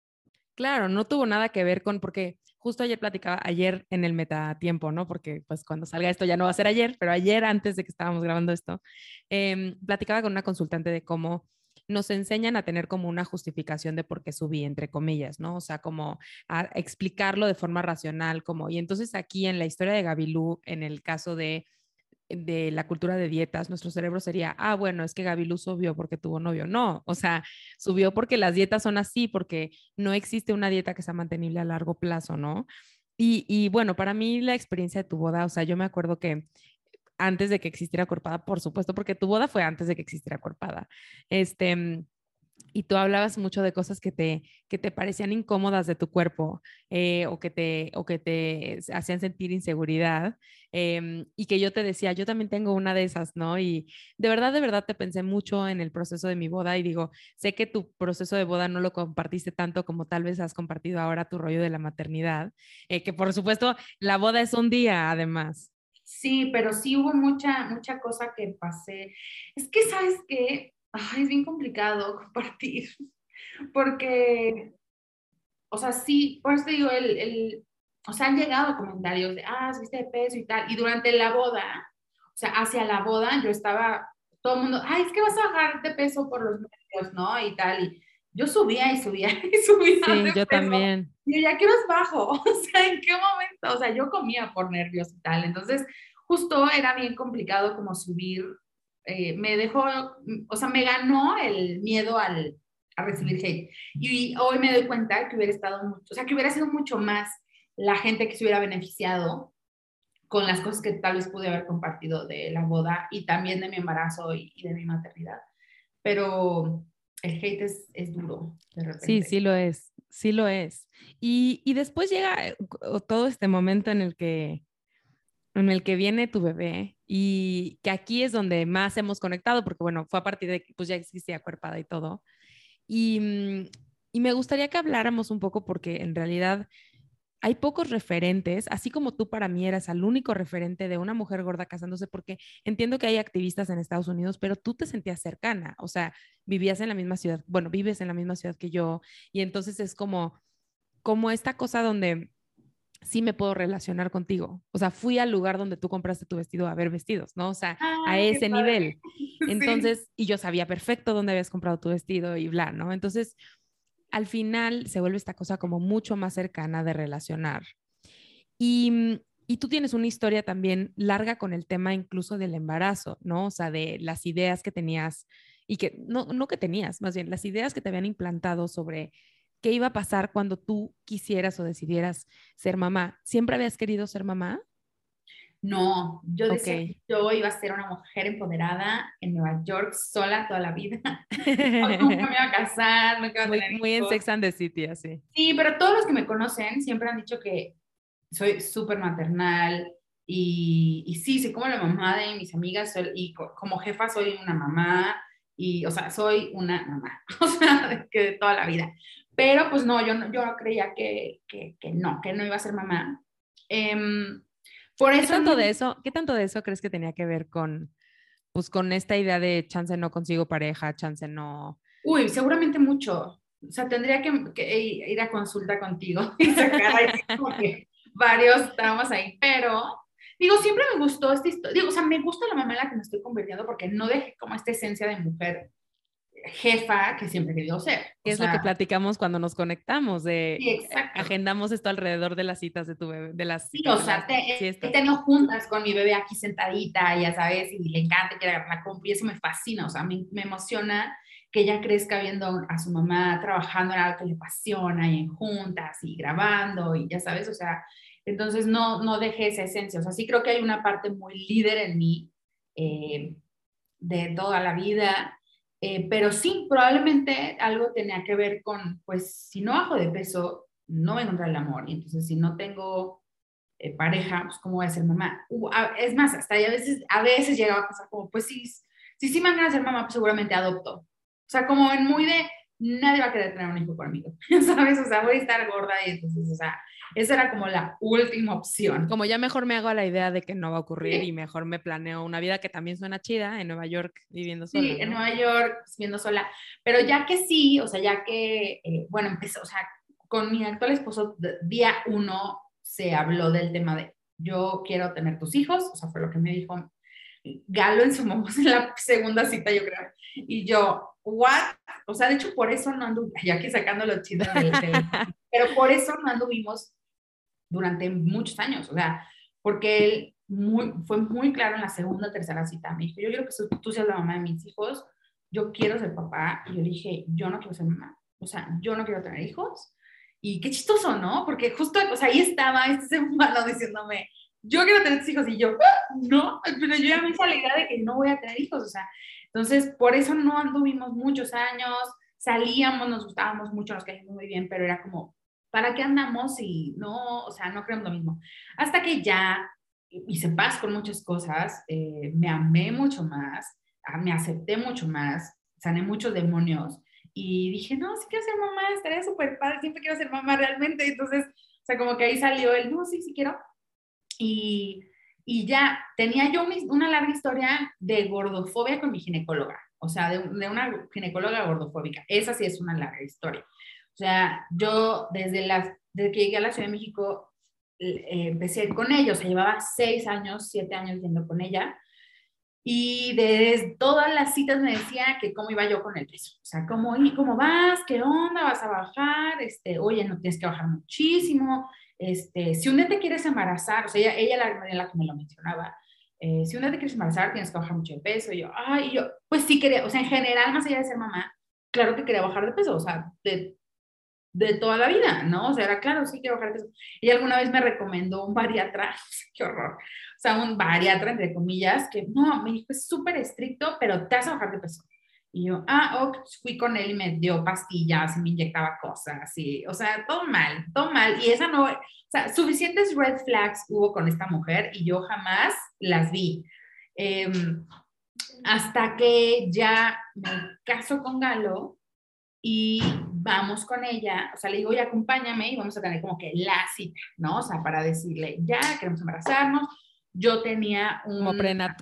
[SPEAKER 1] Claro, no tuvo nada que ver con, porque justo ayer platicaba, ayer en el metatiempo, ¿no? Porque pues cuando salga esto ya no va a ser ayer, pero ayer antes de que estábamos grabando esto, eh, platicaba con una consultante de cómo nos enseñan a tener como una justificación de por qué subí, entre comillas, ¿no? O sea, como a explicarlo de forma racional, como, y entonces aquí en la historia de Gabilú, en el caso de de la cultura de dietas, nuestro cerebro sería, ah, bueno, es que Gabilú subió porque tuvo novio. No, o sea, subió porque las dietas son así, porque no existe una dieta que sea mantenible a largo plazo, ¿no? Y, y, bueno, para mí la experiencia de tu boda, o sea, yo me acuerdo que antes de que existiera Corpada, por supuesto, porque tu boda fue antes de que existiera Corpada. Este, mm, y tú hablabas mucho de cosas que te, que te parecían incómodas de tu cuerpo eh, o, que te, o que te hacían sentir inseguridad em, y que yo te decía, yo también tengo una de esas, ¿no? Y de verdad, de verdad te pensé mucho en el proceso de mi boda y digo, sé que tu proceso de boda no lo compartiste tanto como tal vez has compartido ahora tu rollo de la maternidad, eh, que por supuesto la boda es un día además.
[SPEAKER 2] Sí, pero sí hubo mucha, mucha cosa que pasé. Es que, ¿sabes qué? es bien complicado compartir, porque, o sea, sí, por eso digo, el, el, o sea, han llegado comentarios de, ah, subiste de peso y tal, y durante la boda, o sea, hacia la boda, yo estaba, todo el mundo, ay, es que vas a bajar de peso por los medios, ¿no? Y tal, y yo subía y subía y subía.
[SPEAKER 1] Sí, yo también.
[SPEAKER 2] Y ya quiero bajo, o sea, ¿en qué momento? O sea, yo comía por nervios y tal, entonces justo era bien complicado como subir, eh, me dejó, o sea, me ganó el miedo al, a recibir hate. Y hoy me doy cuenta que hubiera estado mucho, o sea, que hubiera sido mucho más la gente que se hubiera beneficiado con las cosas que tal vez pude haber compartido de la boda y también de mi embarazo y, de mi maternidad. Pero el hate es, es duro.
[SPEAKER 1] Sí, sí lo es, sí lo es. Y, y después llega eh, todo este momento en el que en el que viene tu bebé y que aquí es donde más hemos conectado, porque bueno, fue a partir de que pues ya existía cuerpada y todo. Y, mm, y me gustaría que habláramos un poco porque en realidad hay pocos referentes, así como tú para mí eras el único referente de una mujer gorda casándose, porque entiendo que hay activistas en Estados Unidos, pero tú te sentías cercana, o sea, vivías en la misma ciudad, bueno, vives en la misma ciudad que yo, y entonces es como, como esta cosa donde sí me puedo relacionar contigo. O sea, fui al lugar donde tú compraste tu vestido a ver vestidos, ¿no? O sea, a ese nivel. Entonces, y yo sabía perfecto dónde habías comprado tu vestido y bla, ¿no? Entonces, al final se vuelve esta cosa como mucho más cercana de relacionar. Y, y tú tienes una historia también larga con el tema incluso del embarazo, ¿no? O sea, de las ideas que tenías y que, no, no que tenías, más bien, las ideas que te habían implantado sobre qué iba a pasar cuando tú quisieras o decidieras ser mamá. ¿Siempre habías querido ser mamá?
[SPEAKER 2] No, yo decía que yo iba a ser una mujer empoderada en Nueva York sola toda la vida. nunca me iba a casar, nunca iba a
[SPEAKER 1] muy,
[SPEAKER 2] tener
[SPEAKER 1] Muy en Sex and the City, así.
[SPEAKER 2] Sí, pero todos los que me conocen siempre han dicho que soy súper maternal y, y, sí, soy como la mamá de mis amigas y como jefa soy una mamá y, o sea, soy una mamá, o sea, que de toda la vida. Pero pues no, yo, yo creía que, que, que no, que no iba a ser mamá. Em, por eso...
[SPEAKER 1] ¿Qué tanto, de eso, ¿Qué tanto de eso crees que tenía que ver con, pues, con esta idea de chance no consigo pareja, chance no...
[SPEAKER 2] Uy, seguramente mucho. O sea, tendría que, ir a consulta contigo y sacar ahí como que varios tramos ahí, pero digo, siempre me gustó esta historia, digo, o sea, me gusta la mamá en la que me estoy convirtiendo porque no dejé como esta esencia de mujer jefa que siempre he querido ser.
[SPEAKER 1] es lo que platicamos cuando nos conectamos, de sí, agendamos esto alrededor de las citas de tu bebé, de las
[SPEAKER 2] Sí, o sea, he tenido juntas con mi bebé aquí sentadita, ya sabes, y le encanta, agarrar la compu y eso me fascina, o sea, me, me, emociona que ella crezca viendo a su mamá trabajando en algo que le apasiona y en juntas y grabando y ya sabes, o sea, entonces no, no dejé esa esencia, o sea, sí creo que hay una parte muy líder en mí eh, de toda la vida eh, pero sí, probablemente algo tenía que ver con, pues, si no bajo de peso, no voy a encontrar el amor. Y entonces, si no tengo eh, pareja, pues, ¿cómo voy a ser mamá? es más, hasta a veces, a veces llegaba a pasar como, pues, sí, si sí, me van a ser mamá, pues seguramente adopto. O sea, como en muy de, nadie va a querer tener un hijo conmigo, ¿sabes? O sea, voy a estar gorda y entonces, o sea, esa era como la última opción.
[SPEAKER 1] Como ya mejor me hago a la idea de que no va a ocurrir y mejor me planeo una vida que también suena chida en Nueva York viviendo sola.
[SPEAKER 2] Sí, en Nueva York viviendo sola. Pero ya que sí, o sea, ya que, eh, bueno, empezó, o sea, con mi actual esposo, día uno se habló del tema de yo quiero tener tus hijos, o sea, fue lo que me dijo Galo en su momento, en la segunda cita, yo creo. Y yo, ¿what? O sea, de hecho, por eso no anduve, ya que sacando los chistes pero por eso no anduvimos durante muchos años, o sea, porque él fue muy claro en la segunda, tercera cita, me dijo, yo quiero que tú seas la mamá de mis hijos, yo quiero ser papá, y yo dije, yo no quiero ser mamá, o sea, yo no quiero tener hijos, y qué chistoso, ¿no? Porque justo, o sea, ahí estaba este ser humano diciéndome, yo quiero tener hijos, y yo, ah, no, pero yo ya me hice la idea de que no voy a tener hijos, o sea, entonces, por eso no anduvimos muchos años, salíamos, nos gustábamos mucho, nos caíamos muy bien, pero era como, ¿para qué andamos y no, o sea, no creemos lo mismo? Hasta que ya hice paz con muchas cosas, eh, me amé mucho más, ah, me acepté mucho más, sané muchos demonios y dije, no, sí quiero ser mamá, estaría súper padre, siempre quiero ser mamá realmente. Entonces, o sea, como que ahí salió el, no, sí, sí quiero. Y, y ya tenía yo una larga historia de gordofobia con mi ginecóloga, o sea, de, de una ginecóloga gordofóbica. Esa sí es una larga historia. Sea, yo desde, las, desde que llegué a la Ciudad de México eh, empecé con ella, o sea, llevaba seis años, siete años yendo con ella. Y desde todas las citas me decía que cómo iba yo con el peso. O sea, cómo, cómo vas, qué onda, vas a bajar, este, oye, no tienes que bajar muchísimo. Este, si un día te quieres embarazar, o sea, ella, ella la, la que me lo mencionaba, eh, si un día te quieres embarazar, tienes que bajar mucho de peso. Y yo, ay, yo, pues sí quería, o sea, en general, más allá de ser mamá, claro que quería bajar de peso, o sea, de de toda la vida, ¿no? O sea, era claro, sí quiero bajar de peso. Y alguna vez me recomendó un bariatra, qué horror, o sea, un bariatra, entre comillas, que no, me dijo, es súper estricto, pero te hace bajar de peso. Y yo, ah, ok, fui con él y me dio pastillas me inyectaba cosas, y, o sea, todo mal, todo mal. Y esa no, o sea, suficientes red flags hubo con esta mujer y yo jamás las vi. Em, hasta que ya me caso con Galo, y vamos con ella, o sea, le digo, oye, acompáñame y vamos a tener como que la cita, ¿no? O sea, para decirle, ya, queremos embarazarnos. Yo tenía un...
[SPEAKER 1] Como,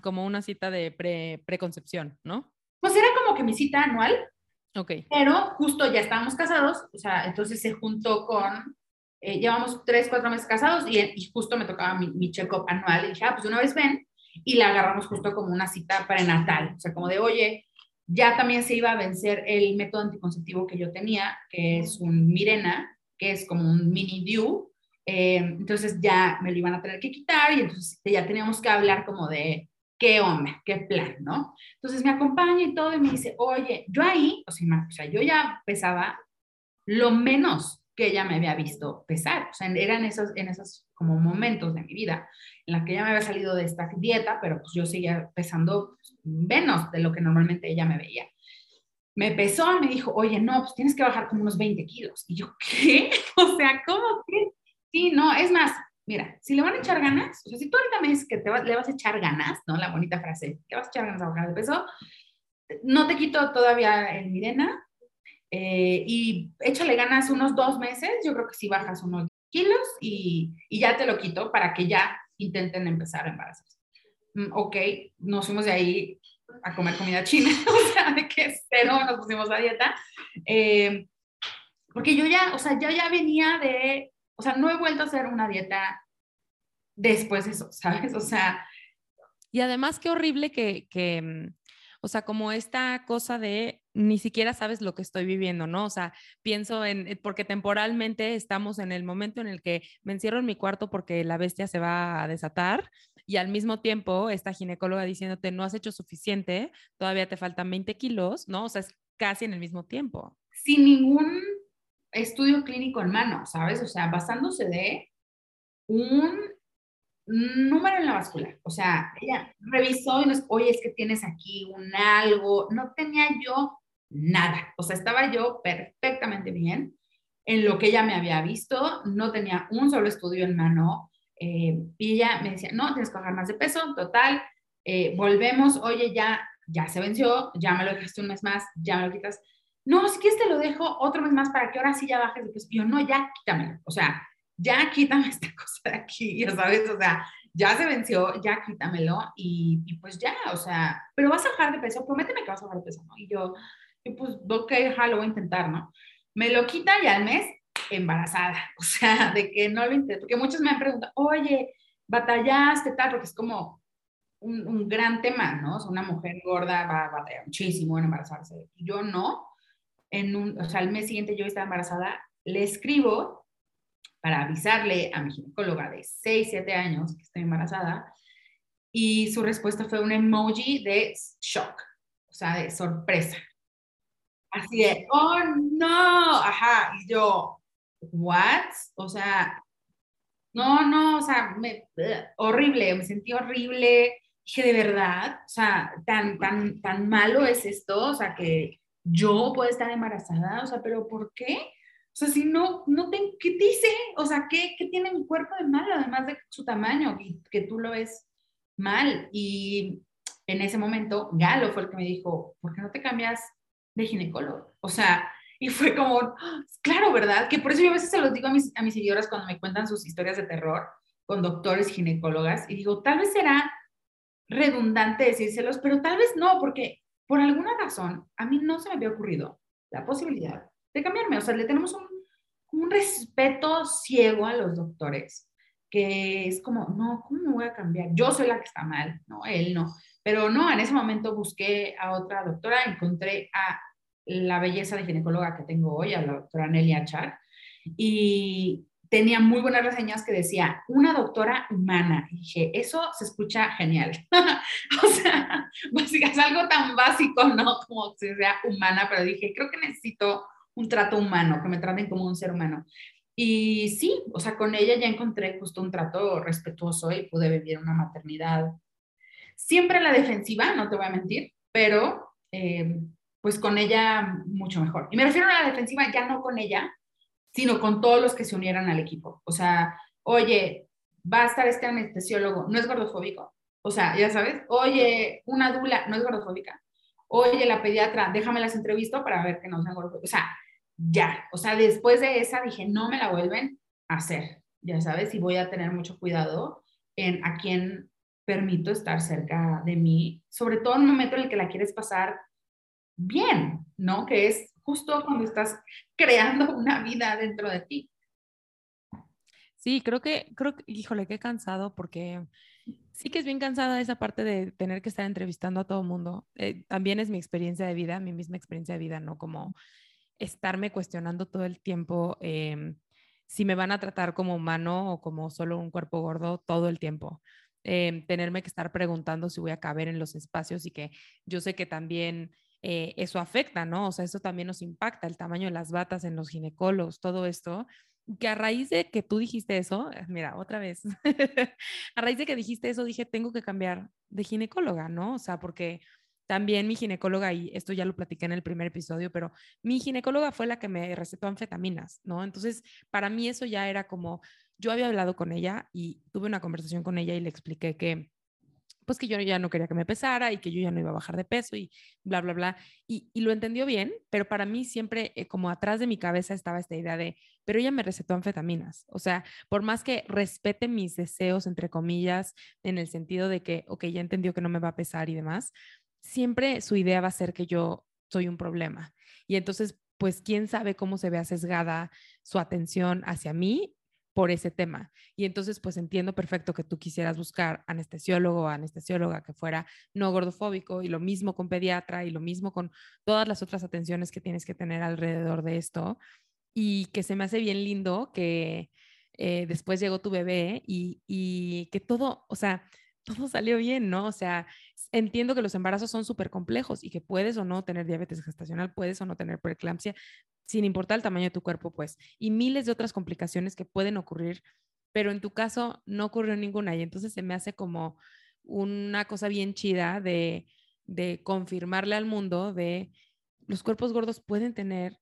[SPEAKER 1] como una cita de pre, preconcepción, ¿no?
[SPEAKER 2] Pues era como que mi cita anual.
[SPEAKER 1] Ok.
[SPEAKER 2] Pero justo ya estábamos casados, o sea, entonces se juntó con, eh, llevamos tres, cuatro meses casados y, y justo me tocaba mi, mi check-up anual y dije, ah, pues una vez ven y la agarramos justo como una cita prenatal, o sea, como de, oye, ya también se iba a vencer el método anticonceptivo que yo tenía, que es un Mirena, que es como un mini DIU. Eh, entonces ya me lo iban a tener que quitar y entonces ya teníamos que hablar como de qué onda, qué plan, ¿no? Entonces me acompaña y todo y me dice, oye, yo ahí, o sea, o sea yo ya pesaba lo menos que ella me había visto pesar, o sea, eran esos, en esos como momentos de mi vida en la que ella me había salido de esta dieta, pero pues yo seguía pesando menos de lo que normalmente ella me veía. Me pesó, me dijo, oye, no, pues tienes que bajar como unos 20 kilos. Y yo, ¿qué? O sea, ¿cómo que? Sí, no, es más, mira, si le van a echar ganas, o sea, si tú ahorita me dices que te le vas a echar ganas, ¿no? La bonita frase, que vas a echar ganas a bajar de peso, no te quito todavía el Mirena eh, y échale ganas unos dos meses, yo creo que si bajas unos kilos y, y ya te lo quito para que ya intenten empezar a embarazarse. Mm, ok, nos fuimos de ahí a comer comida china, o sea, de que cero nos pusimos a dieta. Eh, porque yo ya, o sea, yo ya venía de, o sea, no he vuelto a hacer una dieta después eso, ¿sabes? O sea...
[SPEAKER 1] Y además qué horrible que, que, mm, o sea, como esta cosa de ni siquiera sabes lo que estoy viviendo, ¿no? O sea, pienso en, eh, porque temporalmente estamos en el momento en el que me encierro en mi cuarto porque la bestia se va a desatar y al mismo tiempo esta ginecóloga diciéndote no has hecho suficiente, todavía te faltan 20 kilos, ¿no? O sea, es casi en el mismo tiempo.
[SPEAKER 2] Sin ningún estudio clínico en mano, ¿sabes? O sea, basándose de un número en la báscula. O sea, ella revisó y nos, oye, es que tienes aquí un algo. No tenía yo nada. O sea, estaba yo perfectamente bien en lo que ella me había visto. No tenía un solo estudio en mano. Eh, y ella me decía, no, tienes que bajar más de peso, total. Eh, volvemos, oye, ya, ya se venció, ya me lo dejaste un mes más, ya me lo quitas. No, si quieres te lo dejo otro mes más para que ahora sí ya bajes de peso. yo, no, ya quítamelo. O sea, ya quítame esta cosa de aquí, ya sabes, o sea, ya se venció, ya quítamelo y, y, pues ya, o sea, pero vas a bajar de peso, prométeme que vas a bajar de peso, ¿no? Y yo, y pues, ok, ja, lo voy a intentar, ¿no? Me lo quita y al mes embarazada, o sea, de que no lo intenté, porque muchos me han preguntado, oye, batallaste tal, porque es como un, un gran tema, ¿no? O sea, una mujer gorda va a batallar muchísimo en embarazarse. Yo no, en un, o sea, el mes siguiente yo estaba embarazada, le escribo para avisarle a mi ginecóloga de 6, 7 años que estoy embarazada y su respuesta fue un emoji de shock, o sea, de sorpresa. Así de, oh no, ajá, y yo, what? O sea, no, no, o sea, me, horrible, me sentí horrible. Dije, de verdad, o sea, tan, tan, tan malo es esto, o sea, que yo puedo estar embarazada, o sea, pero ¿por qué? O sea, si no, no te, ¿qué dice? O sea, ¿qué, ¿qué, tiene mi cuerpo de malo, además de su tamaño, y que tú lo ves mal? Y en ese momento, Galo fue el que me dijo, ¿por qué no te cambias de ginecólogo? O sea, y fue como, claro, ¿verdad? Que por eso yo a veces se los digo a mis, a mis seguidoras cuando me cuentan sus historias de terror con doctores ginecólogas, y digo, tal vez será redundante decírselos, pero tal vez no, porque por alguna razón a mí no se me había ocurrido la posibilidad de cambiarme. O sea, le tenemos un, un respeto ciego a los doctores, que es como, no, ¿cómo me voy a cambiar? Yo soy la que está mal, no, él no. Pero no, en ese momento busqué a otra doctora, encontré a la belleza de ginecóloga que tengo hoy, a la doctora Nelia Char, y tenía muy buenas reseñas que decía, una doctora humana. Y dije, eso se escucha genial. o sea, es algo tan básico, ¿no? Como que sea humana, pero dije, creo que necesito un trato humano, que me traten como un ser humano. Y sí, o sea, con ella ya encontré justo un trato respetuoso y pude vivir una maternidad siempre la defensiva, no te voy a mentir, pero eh, pues con ella mucho mejor. Y me refiero a la defensiva ya no con ella, sino con todos los que se unieran al equipo. O sea, oye, va a estar este anestesiólogo, no es gordofóbico. O sea, ya sabes, oye, una dula, no es gordofóbica. Oye, la pediatra, déjame las entrevisto para ver que no sean gordofóbicos. O sea, ya, o sea, después de esa dije, no me la vuelven a hacer, ya sabes, y voy a tener mucho cuidado en a quién permito estar cerca de mí, sobre todo en un momento en el que la quieres pasar bien, ¿no? Que es justo cuando estás creando una vida dentro de ti.
[SPEAKER 1] Sí, creo que, creo que, híjole, qué cansado, porque sí que es bien cansada esa parte de tener que estar entrevistando a todo mundo. Eh, también es mi experiencia de vida, mi misma experiencia de vida, ¿no? Como estarme cuestionando todo el tiempo em, si me van a tratar como humano o como solo un cuerpo gordo todo el tiempo. Em, tenerme que estar preguntando si voy a caber en los espacios y que yo sé que también eh, eso afecta, ¿no? O sea, eso también nos impacta, el tamaño de las batas en los ginecólogos, todo esto, que a raíz de que tú dijiste eso, eh, mira, otra vez, a raíz de que dijiste eso, dije, tengo que cambiar de ginecóloga, ¿no? O sea, porque también mi ginecóloga, y esto ya lo platiqué en el primer episodio, pero mi ginecóloga fue la que me recetó anfetaminas, ¿no? Entonces, para mí eso ya era como, yo había hablado con ella y tuve una conversación con ella y le expliqué que pues que yo ya no quería que me pesara y que yo ya no iba a bajar de peso y bla, bla, bla. Y, lo entendió bien, pero para mí siempre eh, como atrás de mi cabeza estaba esta idea de, pero ella me recetó anfetaminas. O sea, por más que respete mis deseos, entre comillas, en el sentido de que, ok, ya entendió que no me va a pesar y demás, siempre su idea va a ser que yo soy un problema. Y entonces, pues, quién sabe cómo se vea sesgada su atención hacia mí por ese tema. Y entonces, pues entiendo perfecto que tú quisieras buscar anestesiólogo o anestesióloga que fuera no gordofóbico y lo mismo con pediatra y lo mismo con todas las otras atenciones que tienes que tener alrededor de esto. Y que se me hace bien lindo que eh, después llegó tu bebé y, y que todo, o sea, todo salió bien, ¿no? O sea, entiendo que los embarazos son súper complejos y que puedes o no tener diabetes gestacional, puedes o no tener preeclampsia, sin importar el tamaño de tu cuerpo, pues, y miles de otras complicaciones que pueden ocurrir, pero en tu caso no ocurrió ninguna y entonces se me hace como una cosa bien chida de, de confirmarle al mundo de los cuerpos gordos pueden tener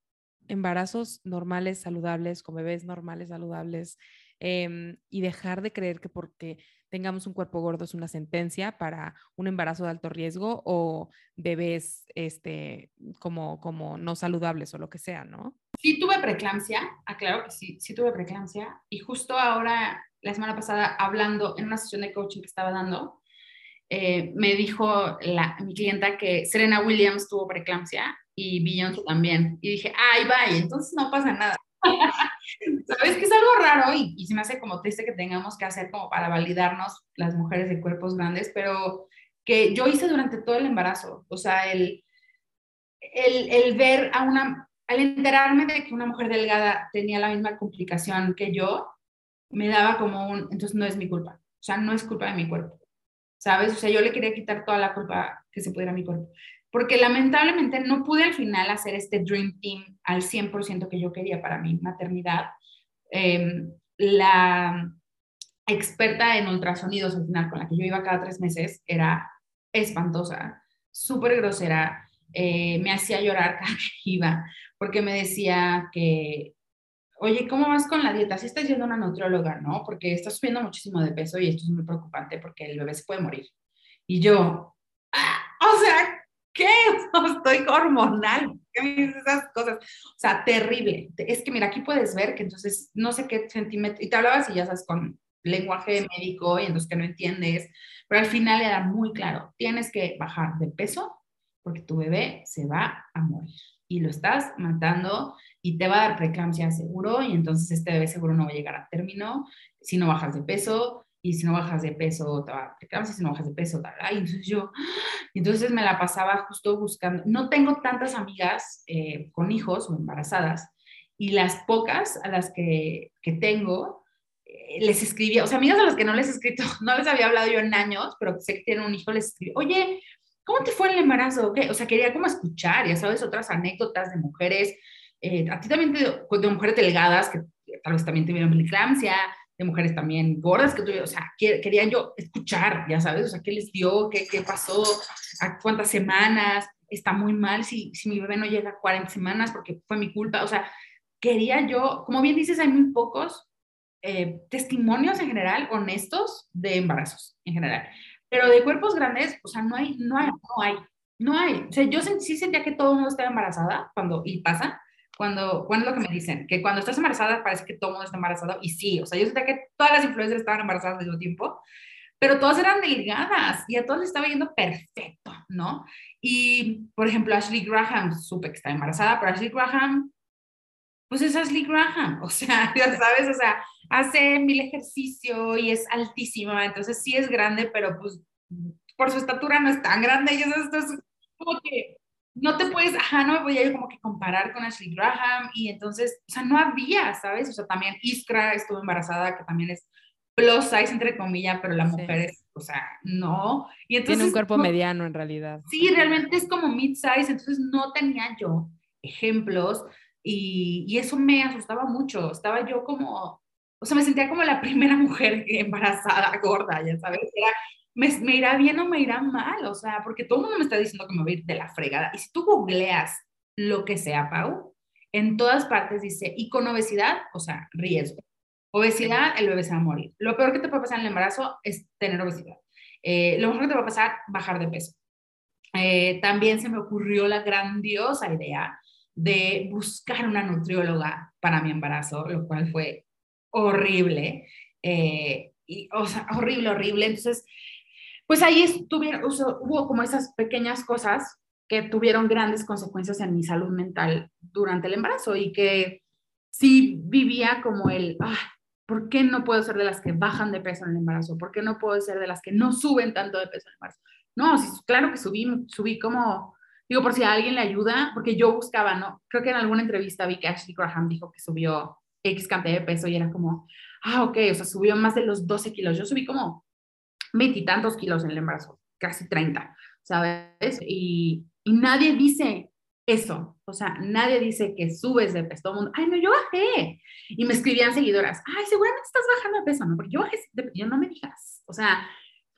[SPEAKER 1] embarazos normales, saludables, con bebés normales, saludables, em, y dejar de creer que porque tengamos un cuerpo gordo es una sentencia para un embarazo de alto riesgo o bebés este, como, como no saludables o lo que sea, ¿no?
[SPEAKER 2] Sí tuve preeclampsia, aclaro que sí, sí tuve preeclampsia y justo ahora, la semana pasada, hablando en una sesión de coaching que estaba dando, eh, me dijo la, mi clienta que Serena Williams tuvo preeclampsia y Beyoncé también. Y dije, ay, vaya, entonces no pasa nada. Sabes que es algo raro y, y se me hace como triste que tengamos que hacer como para validarnos las mujeres de cuerpos grandes, pero que yo hice durante todo el embarazo. O sea, el, el, el ver a una, al enterarme de que una mujer delgada tenía la misma complicación que yo, me daba como un, entonces no es mi culpa. O sea, no es culpa de mi cuerpo. ¿Sabes? O sea, yo le quería quitar toda la culpa que se pudiera a mi cuerpo porque lamentablemente no pude al final hacer este Dream Team al 100% que yo quería para mi maternidad. Em, la experta en ultrasonidos al final con la que yo iba cada tres meses era espantosa, súper grosera, eh, me hacía llorar cada que iba, porque me decía que, oye, ¿cómo vas con la dieta? Si estás yendo a una nutrióloga, ¿no? Porque estás subiendo muchísimo de peso y esto es muy preocupante porque el bebé se puede morir. Y yo, ah, o sea, ¿qué? Estoy hormonal. ¿Qué me dices esas cosas? O sea, terrible. Es que mira, aquí puedes ver que entonces no sé qué centímetro, y te hablabas y ya sabes con lenguaje médico y entonces que no entiendes, pero al final era muy claro, tienes que bajar de peso porque tu bebé se va a morir y lo estás matando y te va a dar preeclampsia seguro y entonces este bebé seguro no va a llegar a término si no bajas de peso y si no bajas de peso, te va a si no bajas de peso, tal, y entonces yo, entonces me la pasaba justo buscando, no tengo tantas amigas eh, con hijos o embarazadas, y las pocas a las que, que tengo, eh, les escribía, o sea, amigas a las que no les he escrito, no les había hablado yo en años, pero sé que tienen un hijo, les escribí, oye, ¿cómo te fue el embarazo? ¿Qué? O sea, quería como escuchar, ya sabes, otras anécdotas de mujeres, eh, a ti también de, de mujeres delgadas que tal vez también tuvieron preeclampsia, de mujeres también gordas que tuvieron, o sea, querían yo escuchar, ya sabes, o sea, qué les dio, qué, qué pasó, a cuántas semanas, está muy mal si, si mi bebé no llega a 40 semanas porque fue mi culpa, o sea, quería yo, como bien dices, hay muy pocos eh, testimonios en general honestos de embarazos en general, pero de cuerpos grandes, o sea, no hay, no hay, no hay, no hay. O sea, yo sí sentía que todo el mundo estaba embarazada cuando, y pasa, cuando, cuando es lo que me dicen, que cuando estás embarazada parece que todo el mundo está embarazado, y sí, o sea, yo sé que todas las influencers estaban embarazadas al mismo tiempo, pero todas eran delgadas y a todas les estaba yendo perfecto, ¿no? Y, por ejemplo, Ashley Graham, supe que está embarazada, pero Ashley Graham, pues es Ashley Graham, o sea, ya sabes, o sea, hace mil ejercicio y es altísima, entonces sí es grande, pero pues por su estatura no es tan grande, y eso, esto es como que no te puedes, ajá, no me podía yo como que comparar con Ashley Graham y entonces, o sea, no había, ¿sabes? O sea, también Iskra estuvo embarazada, que también es plus size, entre comillas, pero la mujer es, o sea, no. Y entonces,
[SPEAKER 1] Tiene un cuerpo mediano en realidad.
[SPEAKER 2] Sí, realmente es como mid-size, entonces no tenía yo ejemplos y, y eso me asustaba mucho. Estaba yo como, o sea, me sentía como la primera mujer embarazada, gorda, ya sabes, era me, irá bien o me irá mal, o sea, porque todo el mundo me está diciendo que me voy a ir de la fregada. Y si tú googleas lo que sea, Pau, en todas partes dice, y con obesidad, o sea, riesgo. Obesidad, el bebé se va a morir. Lo peor que te puede pasar en el embarazo es tener obesidad. Eh, lo mejor que te va a pasar, bajar de peso. Eh, también se me ocurrió la grandiosa idea de buscar una nutrióloga para mi embarazo, lo cual fue horrible. Eh, y, o sea, horrible, horrible. Entonces, pues ahí estuvieron, hubo como esas pequeñas cosas que tuvieron grandes consecuencias en mi salud mental durante el embarazo y que sí vivía como el, ¿por qué no puedo ser de las que bajan de peso en el embarazo? ¿Por qué no puedo ser de las que no suben tanto de peso en el embarazo? No, sí, claro que subí, subí como, digo, por si a alguien le ayuda, porque yo buscaba, ¿no? Creo que en alguna entrevista vi que Ashley Graham dijo que subió X cantidad de peso y era como, ah, ok, o sea, subió más de los 12 kilos. Yo subí como veintitantos kilos en el embarazo, casi 30, ¿sabes? Y, y nadie dice, eso. O sea, nadie dice que subes de peso. Todo el mundo, ay, no, yo bajé. Y me escribían seguidoras, ay, seguramente estás bajando de peso, ¿no? Porque yo bajé de peso. Yo no me digas. O sea,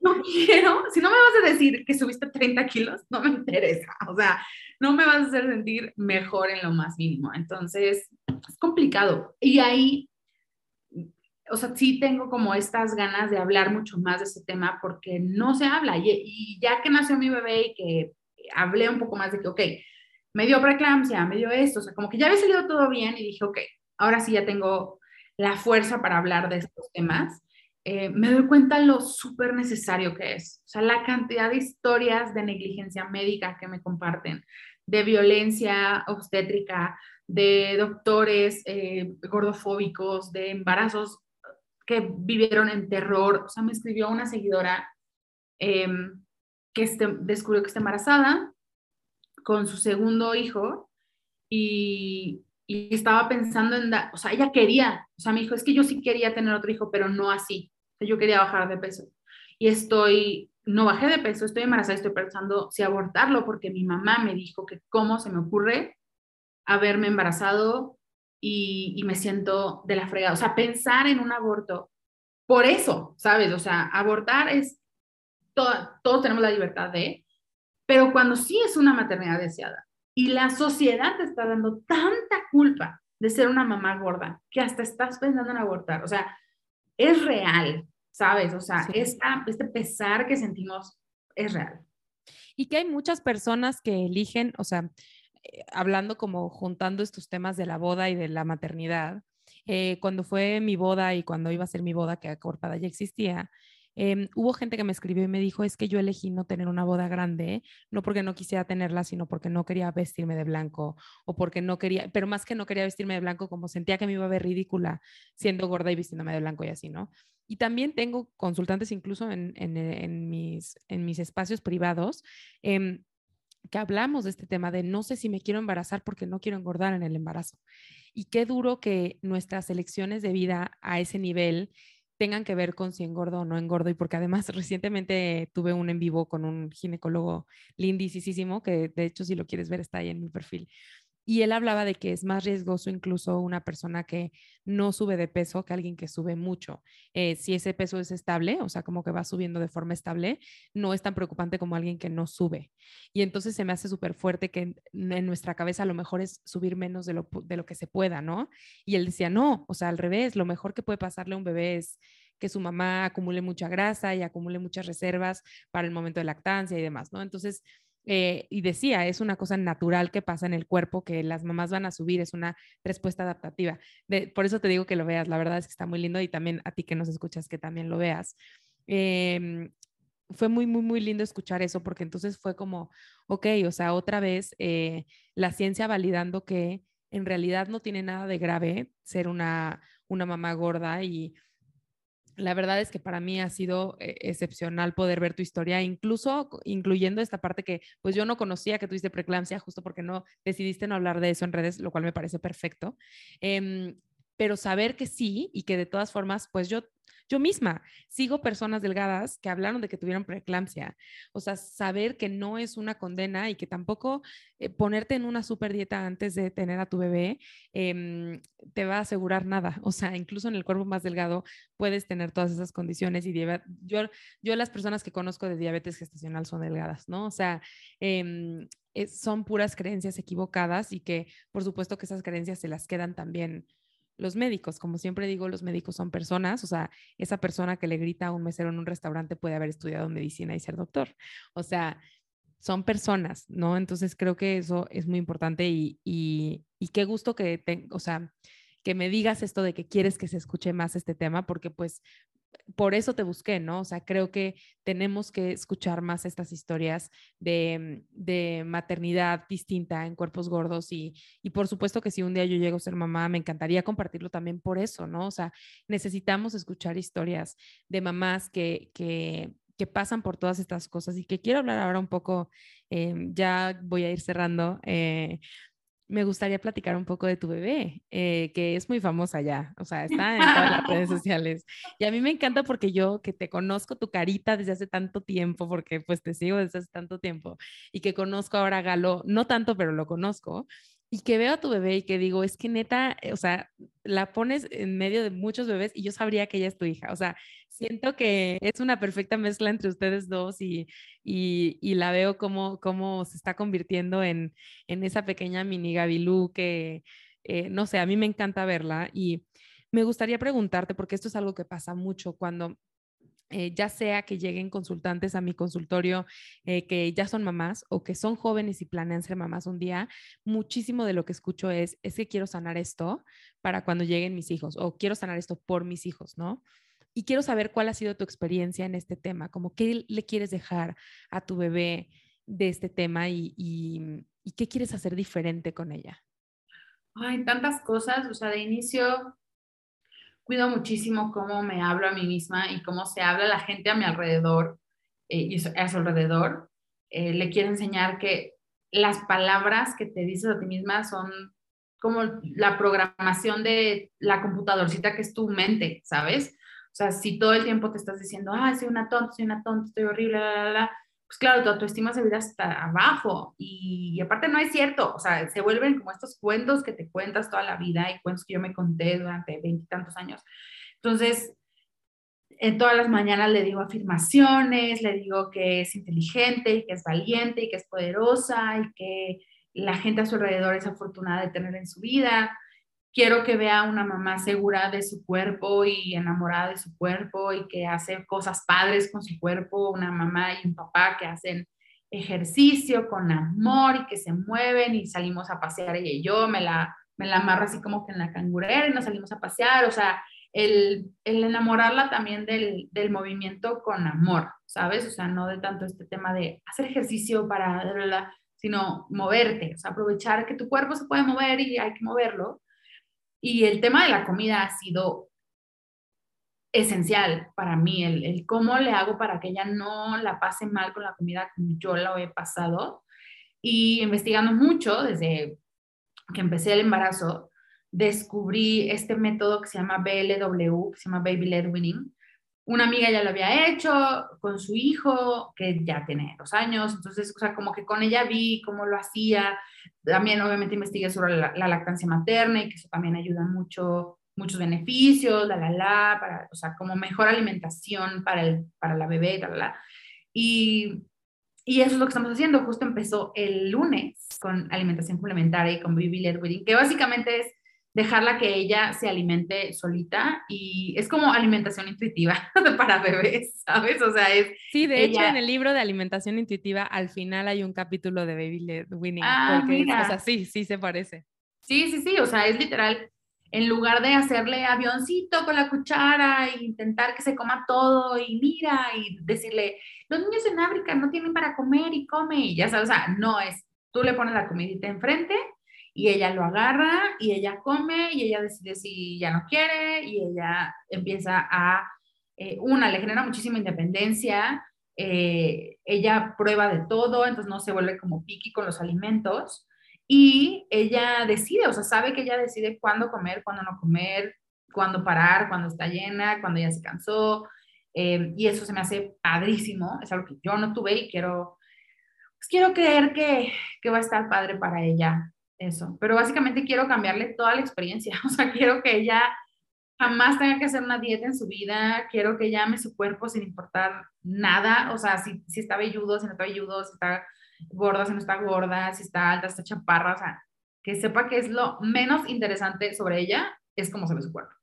[SPEAKER 2] no quiero, si no me vas a decir que subiste 30 kilos, no me interesa. O sea, no me vas a hacer sentir mejor en lo más mínimo. Entonces, es complicado. Y ahí, o sea, sí tengo como estas ganas de hablar mucho más de ese tema porque no se habla. Y, y ya que nació mi bebé y que hablé un poco más de que, ok, me dio preeclampsia, me dio esto, o sea, como que ya había salido todo bien y dije, ok, ahora sí ya tengo la fuerza para hablar de estos temas. Eh, me doy cuenta lo súper necesario que es. O sea, la cantidad de historias de negligencia médica que me comparten, de violencia obstétrica, de doctores eh, gordofóbicos, de embarazos que vivieron en terror. O sea, me escribió una seguidora em, que este, descubrió que está embarazada, con su segundo hijo y, estaba pensando en, o sea, ella quería, o sea, me dijo, es que yo sí quería tener otro hijo, pero no así, yo quería bajar de peso. Y estoy, no bajé de peso, estoy embarazada, estoy pensando si abortarlo, porque mi mamá me dijo que cómo se me ocurre haberme embarazado y, y me siento de la fregada. O sea, pensar en un aborto, por eso, ¿sabes? O sea, abortar es, todos tenemos la libertad de, pero cuando sí es una maternidad deseada y la sociedad te está dando tanta culpa de ser una mamá gorda que hasta estás pensando en abortar, o sea, es real, ¿sabes? O sea, este pesar que sentimos es real.
[SPEAKER 1] Y que hay muchas personas que eligen, o sea, eh, hablando como juntando estos temas de la boda y de la maternidad, eh, cuando fue mi boda y cuando iba a ser mi boda, que acorpada ya existía, Em, hubo gente que me escribió y me dijo, es que yo elegí no tener una boda grande, no porque no quisiera tenerla, sino porque no quería vestirme de blanco o porque no quería, pero más que no quería vestirme de blanco, como sentía que me iba a ver ridícula siendo gorda y vistiéndome de blanco y así, ¿no? Y también tengo consultantes incluso en, en, mis, en mis espacios privados. Em, que hablamos de este tema de no sé si me quiero embarazar porque no quiero engordar en el embarazo. Y qué duro que nuestras elecciones de vida a ese nivel tengan que ver con si engordo o no engordo y porque además recientemente tuve un en vivo con un ginecólogo lindísimo que de hecho si lo quieres ver está ahí en mi perfil. Y él hablaba de que es más riesgoso incluso una persona que no sube de peso que alguien que sube mucho. Eh, si ese peso es estable, o sea, como que va subiendo de forma estable, no es tan preocupante como alguien que no sube. Y entonces se me hace súper fuerte que en, nuestra cabeza lo mejor es subir menos de lo, de lo que se pueda, ¿no? Y él decía, no, o sea, al revés, lo mejor que puede pasarle a un bebé es que su mamá acumule mucha grasa y acumule muchas reservas para el momento de lactancia y demás, ¿no? Entonces, eh, y decía, es una cosa natural que pasa en el cuerpo, que las mamás van a subir, es una respuesta adaptativa. por eso te digo que lo veas, la verdad es que está muy lindo y también a ti que nos escuchas que también lo veas. Em, fue muy, muy, muy lindo escuchar eso porque entonces fue como, ok, o sea, otra vez eh, la ciencia validando que en realidad no tiene nada de grave ser una, una mamá gorda y la verdad es que para mí ha sido eh, excepcional poder ver tu historia, incluso incluyendo esta parte que pues yo no conocía que tuviste preeclampsia, justo porque no decidiste no hablar de eso en redes, lo cual me parece perfecto. Em, pero saber que sí y que de todas formas, pues yo yo misma sigo personas delgadas que hablaron de que tuvieron preeclampsia. O sea, saber que no es una condena y que tampoco eh, ponerte en una super dieta antes de tener a tu bebé em, te va a asegurar nada. O sea, incluso en el cuerpo más delgado puedes tener todas esas condiciones y yo, yo las personas que conozco de diabetes gestacional son delgadas, ¿no? O sea, em, son puras creencias equivocadas y que por supuesto que esas creencias se las quedan también los médicos, como siempre digo, los médicos son personas, o sea, esa persona que le grita a un mesero en un restaurante puede haber estudiado medicina y ser doctor. O sea, son personas, ¿no? Entonces creo que eso es muy importante y, y, qué gusto que, te, o sea, que me digas esto de que quieres que se escuche más este tema, porque pues por eso te busqué, ¿no? O sea, creo que tenemos que escuchar más estas historias de, de maternidad distinta en cuerpos gordos y, y, por supuesto que si un día yo llego a ser mamá, me encantaría compartirlo también por eso, ¿no? O sea, necesitamos escuchar historias de mamás que, que, que pasan por todas estas cosas y que quiero hablar ahora un poco, eh, ya voy a ir cerrando, eh, me gustaría platicar un poco de tu bebé, eh, que es muy famosa ya, o sea, está en todas las redes sociales. Y a mí me encanta porque yo que te conozco tu carita desde hace tanto tiempo, porque pues te sigo desde hace tanto tiempo, y que conozco ahora a Galo, no tanto, pero lo conozco, y que veo a tu bebé y que digo, es que neta, eh, o sea, la pones en medio de muchos bebés y yo sabría que ella es tu hija. O sea, siento que es una perfecta mezcla entre ustedes dos y, y, la veo como, como se está convirtiendo en, en esa pequeña mini Gabilú que, eh, no sé, a mí me encanta verla y me gustaría preguntarte, porque esto es algo que pasa mucho cuando eh, ya sea que lleguen consultantes a mi consultorio eh, que ya son mamás o que son jóvenes y planean ser mamás un día, muchísimo de lo que escucho es, es que quiero sanar esto para cuando lleguen mis hijos o quiero sanar esto por mis hijos, ¿no? Y quiero saber cuál ha sido tu experiencia en este tema, como qué le quieres dejar a tu bebé de este tema y, y, y qué quieres hacer diferente con ella.
[SPEAKER 2] Hay tantas cosas, o sea, de inicio cuido muchísimo cómo me hablo a mí misma y cómo se habla la gente a mi alrededor eh, y a su alrededor. Eh, le quiero enseñar que las palabras que te dices a ti misma son como la programación de la computadorcita que es tu mente, ¿sabes? O sea, si todo el tiempo te estás diciendo, ah, soy una tonta, soy una tonta, estoy horrible, la, la, la, pues claro, tu autoestima se ve hasta abajo. Y, aparte no es cierto, o sea, se vuelven como estos cuentos que te cuentas toda la vida y cuentos que yo me conté durante veintitantos años. Entonces, en todas las mañanas le digo afirmaciones, le digo que es inteligente y que es valiente y que es poderosa y que la gente a su alrededor es afortunada de tener en su vida quiero que vea una mamá segura de su cuerpo y enamorada de su cuerpo y que hace cosas padres con su cuerpo, una mamá y un papá que hacen ejercicio con amor y que se mueven y salimos a pasear ella y yo, me la, me la amarro así como que en la cangurera y nos salimos a pasear, o sea, el, el enamorarla también del, del, movimiento con amor, ¿sabes? O sea, no de tanto este tema de hacer ejercicio para, sino moverte, o sea, aprovechar que tu cuerpo se puede mover y hay que moverlo y el tema de la comida ha sido esencial para mí, el, cómo le hago para que ella no la pase mal con la comida como yo la he pasado. Y investigando mucho desde que empecé el embarazo, descubrí este método que se llama BLW, que se llama Baby Led Winning. Una amiga ya lo había hecho con su hijo, que ya tiene dos años, entonces, o sea, como que con ella vi cómo lo hacía, también obviamente investigué sobre la, lactancia materna y que eso también ayuda mucho, muchos beneficios, la, la, para, o sea, como mejor alimentación para, el, para la bebé, la, la. Y, y eso es lo que estamos haciendo. Justo empezó el lunes con alimentación complementaria y con Baby Led Wedding, que básicamente es dejarla que ella se alimente solita y es como alimentación intuitiva para bebés, ¿sabes? O sea, es...
[SPEAKER 1] Sí, de hecho en el libro de alimentación intuitiva al final hay un capítulo de Baby Led Winning, ah, porque o sea, sí, sí se parece.
[SPEAKER 2] Sí, sí, sí, o sea, es literal, en lugar de hacerle avioncito con la cuchara e intentar que se coma todo y mira y decirle, los niños en África no tienen para comer y come y ya sabes, o sea, no es, tú le pones la comidita enfrente y ella lo agarra y ella come y ella decide si ya no quiere y ella empieza a, eh, una, le genera muchísima independencia, eh, ella prueba de todo, entonces no se vuelve como piqui con los alimentos y ella decide, o sea, sabe que ella decide cuándo comer, cuándo no comer, cuándo parar, cuándo está llena, cuándo ya se cansó. Eh, y eso se me hace padrísimo, es algo que yo no tuve y quiero, pues quiero creer que, que va a estar padre para ella eso, pero básicamente quiero cambiarle toda la experiencia, o sea, quiero que ella jamás tenga que hacer una dieta en su vida, quiero que ella ame su cuerpo sin importar nada, o sea, si, si está velludo, si no está velludo, si está gorda, si no está gorda, si está alta, si está chaparra, o sea, que sepa que es lo menos interesante sobre ella, es cómo se ve su cuerpo.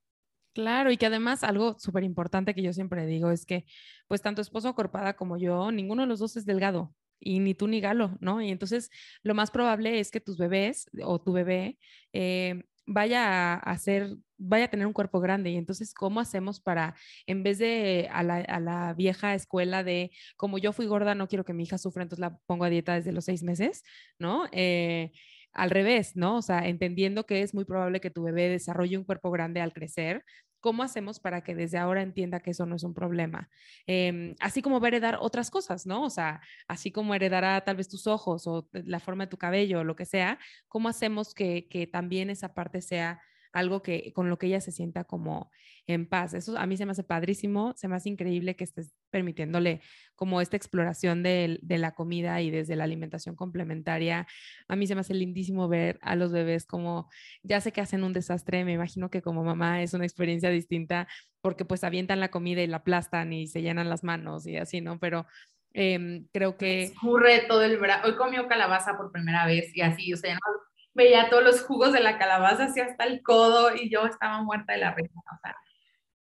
[SPEAKER 1] Claro, y que además algo súper importante que yo siempre digo es que, pues tanto esposo acorpada como yo, ninguno de los dos es delgado y ni tú ni Galo, ¿no? Y entonces lo más probable es que tus bebés o tu bebé eh, vaya a hacer, vaya a tener un cuerpo grande. Y entonces, ¿cómo hacemos para, en vez de a la, vieja escuela de, como yo fui gorda, no quiero que mi hija sufra, entonces la pongo a dieta desde los seis meses, ¿no? Eh, al revés, ¿no? O sea, entendiendo que es muy probable que tu bebé desarrolle un cuerpo grande al crecer, ¿cómo hacemos para que desde ahora entienda que eso no es un problema? Em, así como va a heredar otras cosas, ¿no? O sea, así como heredará tal vez tus ojos o la forma de tu cabello o lo que sea, ¿cómo hacemos que, que también esa parte sea algo que con lo que ella se sienta como en paz. Eso a mí se me hace padrísimo, se me hace increíble que estés permitiéndole como esta exploración de, de, la comida y desde la alimentación complementaria. A mí se me hace lindísimo ver a los bebés como, ya sé que hacen un desastre, me imagino que como mamá es una experiencia distinta porque pues avientan la comida y la aplastan y se llenan las manos y así, ¿no? Pero em, creo que...
[SPEAKER 2] Escurre todo el brazo. Hoy comió calabaza por primera vez y así, o sea, no veía todos los jugos de la calabaza así hasta el codo y yo estaba muerta de la risa.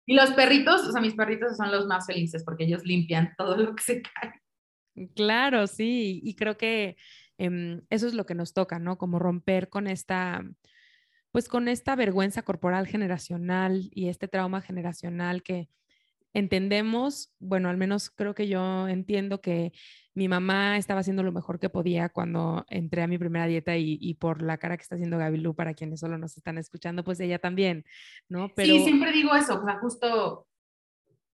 [SPEAKER 2] Y los perritos, o sea, mis perritos son los más felices porque ellos limpian todo lo que se cae.
[SPEAKER 1] Claro, sí, y creo que em, eso es lo que nos toca, ¿no? Como romper con esta, pues con esta vergüenza corporal generacional y este trauma generacional que entendemos, bueno, al menos creo que yo entiendo que mi mamá estaba haciendo lo mejor que podía cuando entré a mi primera dieta y, por la cara que está haciendo Gaby para quienes solo nos están escuchando, pues ella también, ¿no?
[SPEAKER 2] Pero... Sí, siempre digo eso, o sea, justo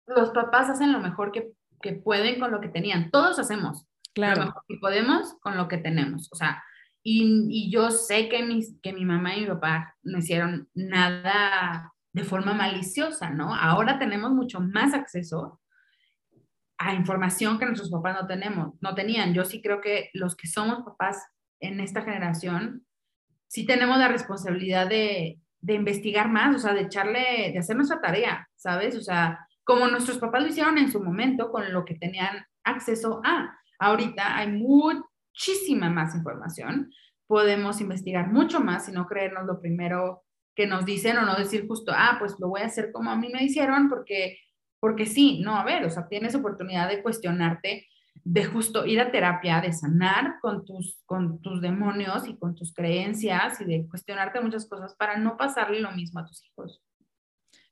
[SPEAKER 2] los papás hacen lo mejor que, que pueden con lo que tenían, todos hacemos claro. lo mejor que podemos con lo que tenemos, o sea, y, y yo sé que, mis, que mi mamá y mi papá no hicieron nada de forma maliciosa, ¿no? Ahora tenemos mucho más acceso a información que nuestros papás no tenemos, no tenían. Yo sí creo que los que somos papás en esta generación, sí tenemos la responsabilidad de, de investigar más, o sea, de echarle, de hacer nuestra tarea, ¿sabes? O sea, como nuestros papás lo hicieron en su momento con lo que tenían acceso a. Ahorita hay muchísima más información, podemos investigar mucho más y no creernos lo primero que nos dicen o no decir justo, ah, pues lo voy a hacer como a mí me hicieron porque porque sí, no, a ver, o sea, tienes oportunidad de cuestionarte, de justo ir a terapia, de sanar con tus, con tus demonios y con tus creencias y de cuestionarte muchas cosas para no pasarle lo mismo a tus hijos.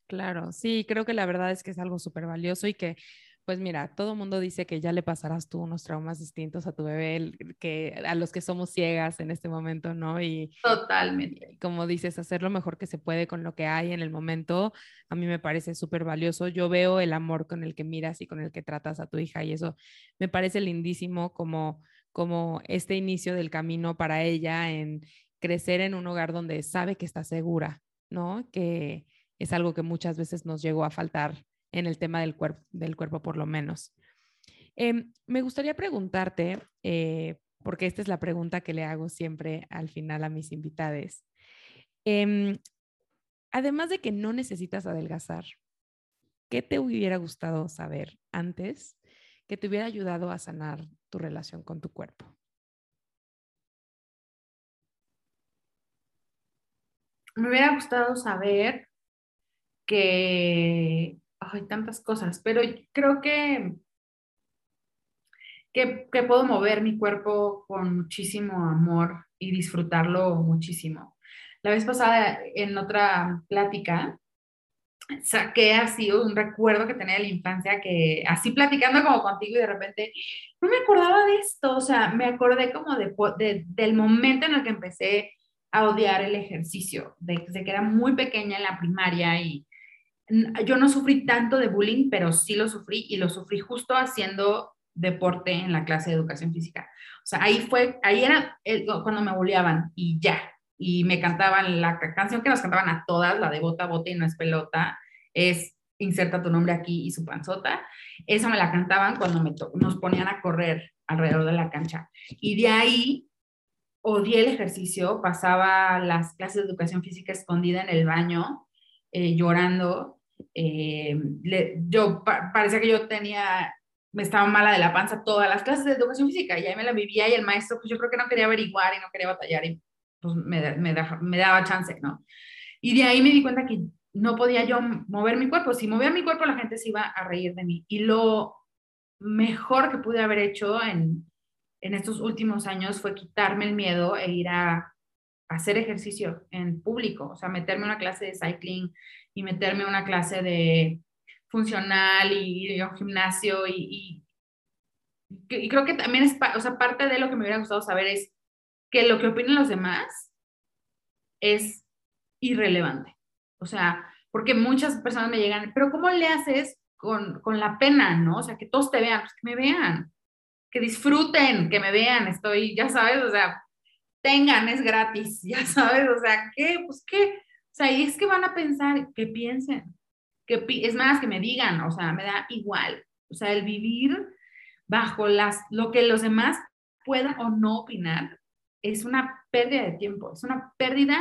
[SPEAKER 1] Claro, sí, creo que la verdad es que es algo súper valioso y que pues mira, todo el mundo dice que ya le pasarás tú unos traumas distintos a tu bebé, que a los que somos ciegas en este momento, ¿no? Y
[SPEAKER 2] totalmente.
[SPEAKER 1] Como dices, hacer lo mejor que se puede con lo que hay en el momento, a mí me parece súper valioso. Yo veo el amor con el que miras y con el que tratas a tu hija y eso me parece lindísimo como como este inicio del camino para ella en crecer en un hogar donde sabe que está segura, ¿no? Que es algo que muchas veces nos llegó a faltar en el tema del, cuerpo, del cuerpo por lo menos. Em, me gustaría preguntarte, eh, porque esta es la pregunta que le hago siempre al final a mis invitados. Em, además de que no necesitas adelgazar, ¿qué te hubiera gustado saber antes que te hubiera ayudado a sanar tu relación con tu cuerpo?
[SPEAKER 2] Me hubiera gustado saber que hay tantas cosas, pero creo que, que, que, puedo mover mi cuerpo con muchísimo amor y disfrutarlo muchísimo. La vez pasada, en otra plática, saqué así un recuerdo que tenía de la infancia, que así platicando como contigo y de repente, no me acordaba de esto, o sea, me acordé como de, del momento en el que empecé a odiar el ejercicio, desde que era muy pequeña en la primaria y yo no sufrí tanto de bullying, pero sí lo sufrí y lo sufrí justo haciendo deporte en la clase de educación física. O sea, ahí fue, ahí era cuando me bulleaban y ya, y me cantaban la canción que nos cantaban a todas, la de bota, bota y no es pelota, es inserta tu nombre aquí y su panzota. Esa me la cantaban cuando me nos ponían a correr alrededor de la cancha. Y de ahí odié el ejercicio, pasaba las clases de educación física escondida en el baño eh, llorando. Eh, yo parecía que yo tenía, me estaba mala de la panza todas las clases de educación física y ahí me la vivía y el maestro, pues yo creo que no quería averiguar y no quería batallar y pues me, me, me daba chance, ¿no? Y de ahí me di cuenta que no podía yo mover mi cuerpo. Si movía mi cuerpo, la gente se iba a reír de mí. Y lo mejor que pude haber hecho en, en estos últimos años fue quitarme el miedo e ir a hacer ejercicio en público, o sea, meterme a una clase de cycling y meterme a una clase de funcional y, un gimnasio y, y, creo que también es, o sea, parte de lo que me hubiera gustado saber es que lo que opinen los demás es irrelevante. O sea, porque muchas personas me llegan, pero ¿cómo le haces con, con la pena, no? O sea, que todos te vean, pues que me vean, que disfruten, que me vean, estoy, ya sabes, o sea, tengan, es gratis, ya sabes, o sea, ¿qué? Pues qué, sea, y es que van a pensar, que piensen, que es más, que me digan, o sea, me da igual, o sea, el vivir bajo las, lo que los demás puedan o no opinar es una pérdida de tiempo, es una pérdida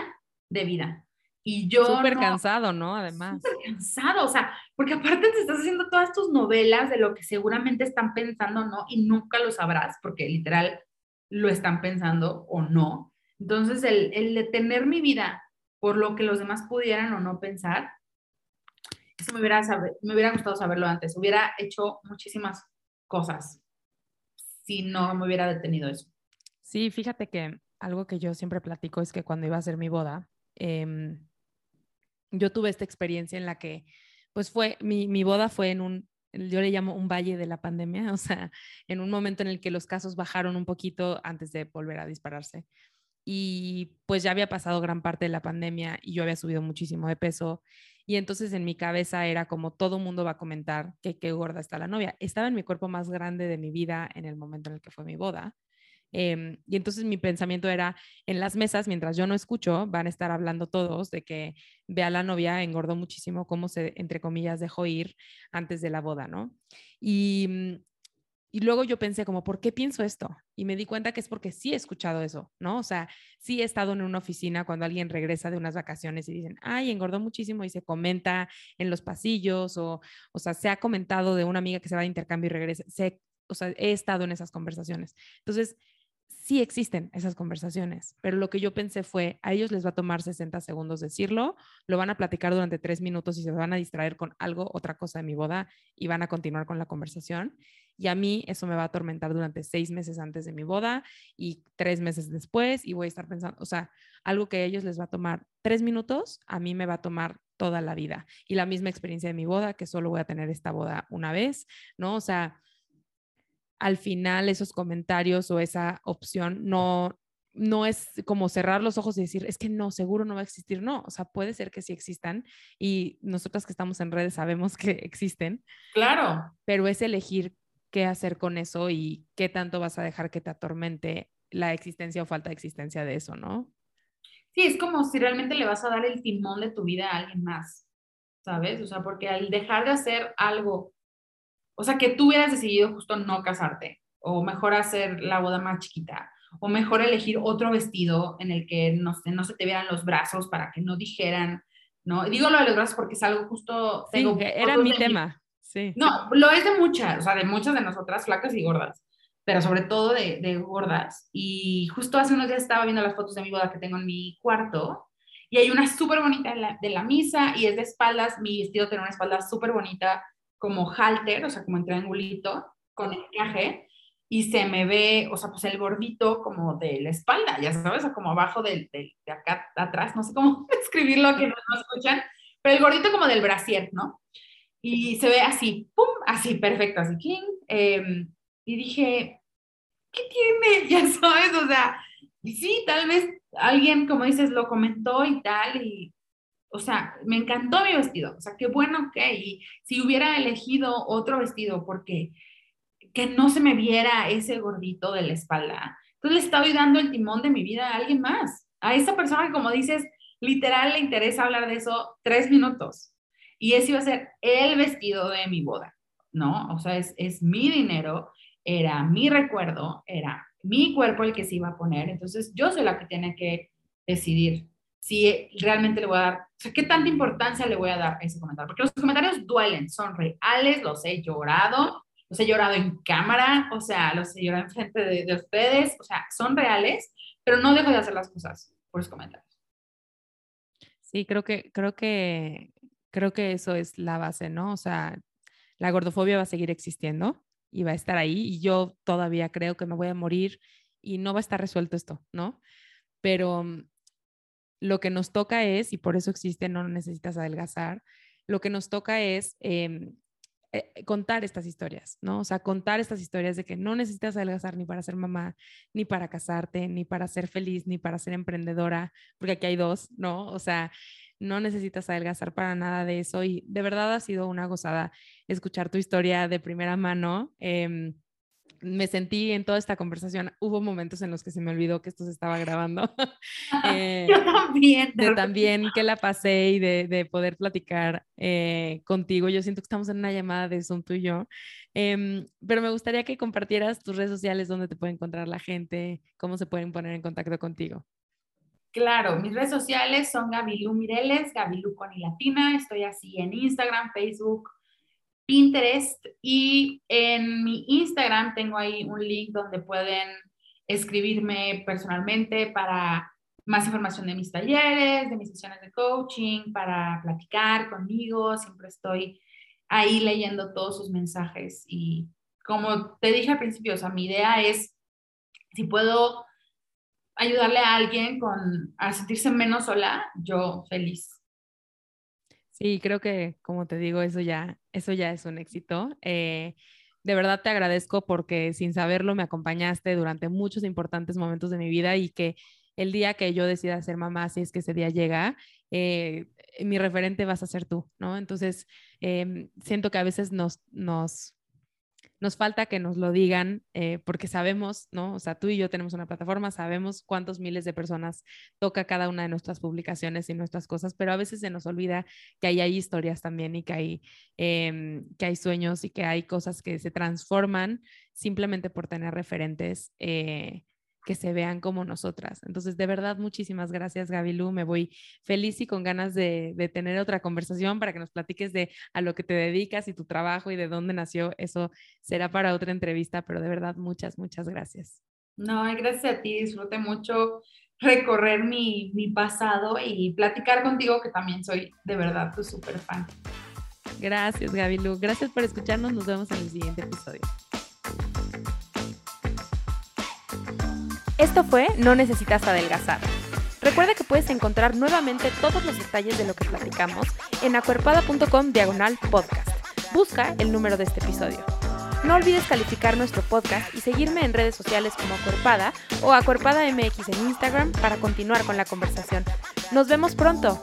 [SPEAKER 2] de vida. Y yo...
[SPEAKER 1] Súper cansado, ¿no? Además.
[SPEAKER 2] Súper cansado, o sea, porque aparte te estás haciendo todas tus novelas de lo que seguramente están pensando, ¿no? Y nunca lo sabrás, porque literal lo están pensando o no. Entonces, el, el detener mi vida por lo que los demás pudieran o no pensar, eso me hubiera, me hubiera gustado saberlo antes. Hubiera hecho muchísimas cosas si no me hubiera detenido eso.
[SPEAKER 1] Sí, fíjate que algo que yo siempre platico es que cuando iba a hacer mi boda, eh, yo tuve esta experiencia en la que, pues fue, mi, mi boda fue en un, yo le llamo un valle de la pandemia, o sea, en un momento en el que los casos bajaron un poquito antes de volver a dispararse. Y pues ya había pasado gran parte de la pandemia y yo había subido muchísimo de peso. Y entonces en mi cabeza era como todo mundo va a comentar que qué gorda está la novia. Estaba en mi cuerpo más grande de mi vida en el momento en el que fue mi boda. Em, y entonces mi pensamiento era, en las mesas, mientras yo no escucho, van a estar hablando todos de que ve a la novia, engordó muchísimo, cómo se, entre comillas, dejó ir antes de la boda, ¿no? Y, mm, y luego yo pensé como, ¿por qué pienso esto? Y me di cuenta que es porque sí he escuchado eso, ¿no? O sea, sí he estado en una oficina cuando alguien regresa de unas vacaciones y dicen, ay, engordó muchísimo y se comenta en los pasillos o, o sea, se ha comentado de una amiga que se va de intercambio y regresa. o sea, he estado en esas conversaciones. Entonces, sí existen esas conversaciones, pero lo que yo pensé fue, a ellos les va a tomar 60 segundos decirlo, lo van a platicar durante tres minutos y se van a distraer con algo, otra cosa de mi boda y van a continuar con la conversación. Y a mí eso me va a atormentar durante seis meses antes de mi boda y tres meses después y voy a estar pensando, o sea, algo que a ellos les va a tomar tres minutos, a mí me va a tomar toda la vida. Y la misma experiencia de mi boda, que solo voy a tener esta boda una vez, ¿no? O sea, al final esos comentarios o esa opción no, no es como cerrar los ojos y decir, es que no, seguro no va a existir. No, o sea, puede ser que sí existan y nosotras que estamos en redes sabemos que existen.
[SPEAKER 2] Claro.
[SPEAKER 1] Pero es elegir qué hacer con eso y qué tanto vas a dejar que te atormente la existencia o falta de existencia de eso, ¿no?
[SPEAKER 2] Sí, es como si realmente le vas a dar el timón de tu vida a alguien más, ¿sabes? O sea, porque al dejar de hacer algo o sea, que tú hubieras decidido justo no casarte, o mejor hacer la boda más chiquita, o mejor elegir otro vestido en el que no, no se te vieran los brazos para que no dijeran, ¿no? Digo lo de los brazos porque es algo justo...
[SPEAKER 1] Tengo sí, era mi tema,
[SPEAKER 2] No, lo es de muchas, o sea, de muchas de nosotras, flacas y gordas, pero sobre todo de, de gordas. Y justo hace unos días estaba viendo las fotos de mi boda que tengo en mi cuarto, y hay una súper bonita de la, de la misa, y es de espaldas, mi vestido tiene una espalda súper bonita, como halter, o sea, como en triangulito, con encaje, y se me ve, o sea, pues el gordito como de la espalda, ya sabes, o como abajo del, de acá atrás, no sé cómo escribirlo que no, no escuchan, pero el gordito como del brasier, ¿no? Y se ve así, pum, así, perfecto, así, king. Em, y dije, ¿qué tiene? Ya sabes, o sea, sí, tal vez alguien, como dices, lo comentó y tal, y o sea, me encantó mi vestido, o sea, qué bueno que, y si hubiera elegido otro vestido, porque que no se me viera ese gordito de la espalda, entonces le estoy dando el timón de mi vida a alguien más, a esa persona que como dices, literal le interesa hablar de eso tres minutos, y ese iba a ser el vestido de mi boda, ¿no? O sea, es, es mi dinero, era mi recuerdo, era mi cuerpo el que se iba a poner, entonces yo soy la que tiene que decidir si realmente le voy a dar, o sea, qué tanta importancia le voy a dar a ese comentario, porque los comentarios duelen, son reales, los he llorado, los he llorado en cámara, o sea, los he llorado en frente de, de ustedes, o sea, son reales, pero no dejo de hacer las cosas por los comentarios.
[SPEAKER 1] Sí, creo que, creo que, creo que eso es la base, ¿no? O sea, la gordofobia va a seguir existiendo y va a estar ahí y yo todavía creo que me voy a morir y no va a estar resuelto esto, ¿no? Pero lo que nos toca es, y por eso existe No necesitas adelgazar, lo que nos toca es em, eh, contar estas historias, ¿no? O sea, contar estas historias de que no necesitas adelgazar ni para ser mamá, ni para casarte, ni para ser feliz, ni para ser emprendedora, porque aquí hay dos, ¿no? O sea, no necesitas adelgazar para nada de eso y de verdad ha sido una gozada escuchar tu historia de primera mano. Em, me sentí en toda esta conversación, hubo momentos en los que se me olvidó que esto se estaba grabando.
[SPEAKER 2] eh, Yo también.
[SPEAKER 1] De también que la pasé y de, de poder platicar eh, contigo. Yo siento que estamos en una llamada de Zoom tú y yo. Eh, pero me gustaría que compartieras tus redes sociales, donde te puede encontrar la gente, cómo se pueden poner en contacto contigo.
[SPEAKER 2] Claro, mis redes sociales son Gabilú Mireles, Gabilú con y latina. Estoy así en Instagram, Facebook, Pinterest y en mi Instagram tengo ahí un link donde pueden escribirme personalmente para más información de mis talleres, de mis sesiones de coaching, para platicar conmigo. Siempre estoy ahí leyendo todos sus mensajes y como te dije al principio, o sea, mi idea es si puedo ayudarle a alguien con, a sentirse menos sola, yo feliz.
[SPEAKER 1] Sí, creo que, como te digo, eso ya, eso ya es un éxito. Eh, de verdad te agradezco porque sin saberlo me acompañaste durante muchos importantes momentos de mi vida y que el día que yo decida ser mamá, si es que ese día llega, eh, mi referente vas a ser tú, ¿no? Entonces, em, siento que a veces nos, nos nos falta que nos lo digan eh, porque sabemos, ¿no? O sea, tú y yo tenemos una plataforma, sabemos cuántos miles de personas toca cada una de nuestras publicaciones y nuestras cosas, pero a veces se nos olvida que ahí hay historias también y que hay, em, que hay sueños y que hay cosas que se transforman simplemente por tener referentes. Eh, que se vean como nosotras. Entonces, de verdad, muchísimas gracias, Gabilú. Me voy feliz y con ganas de, tener otra conversación para que nos platiques de a lo que te dedicas y tu trabajo y de dónde nació. Eso será para otra entrevista, pero de verdad, muchas, muchas gracias.
[SPEAKER 2] No, gracias a ti. Disfruté mucho recorrer mi, mi pasado y platicar contigo, que también soy de verdad tu súper fan.
[SPEAKER 1] Gracias, Gabilú. Gracias por escucharnos. Nos vemos en el siguiente episodio. Esto fue No necesitas adelgazar. Recuerda que puedes encontrar nuevamente todos los detalles de lo que platicamos en acuerpada.com diagonal podcast. Busca el número de este episodio. No olvides calificar nuestro podcast y seguirme en redes sociales como Acuerpada o Acuerpada MX en Instagram para continuar con la conversación. Nos vemos pronto.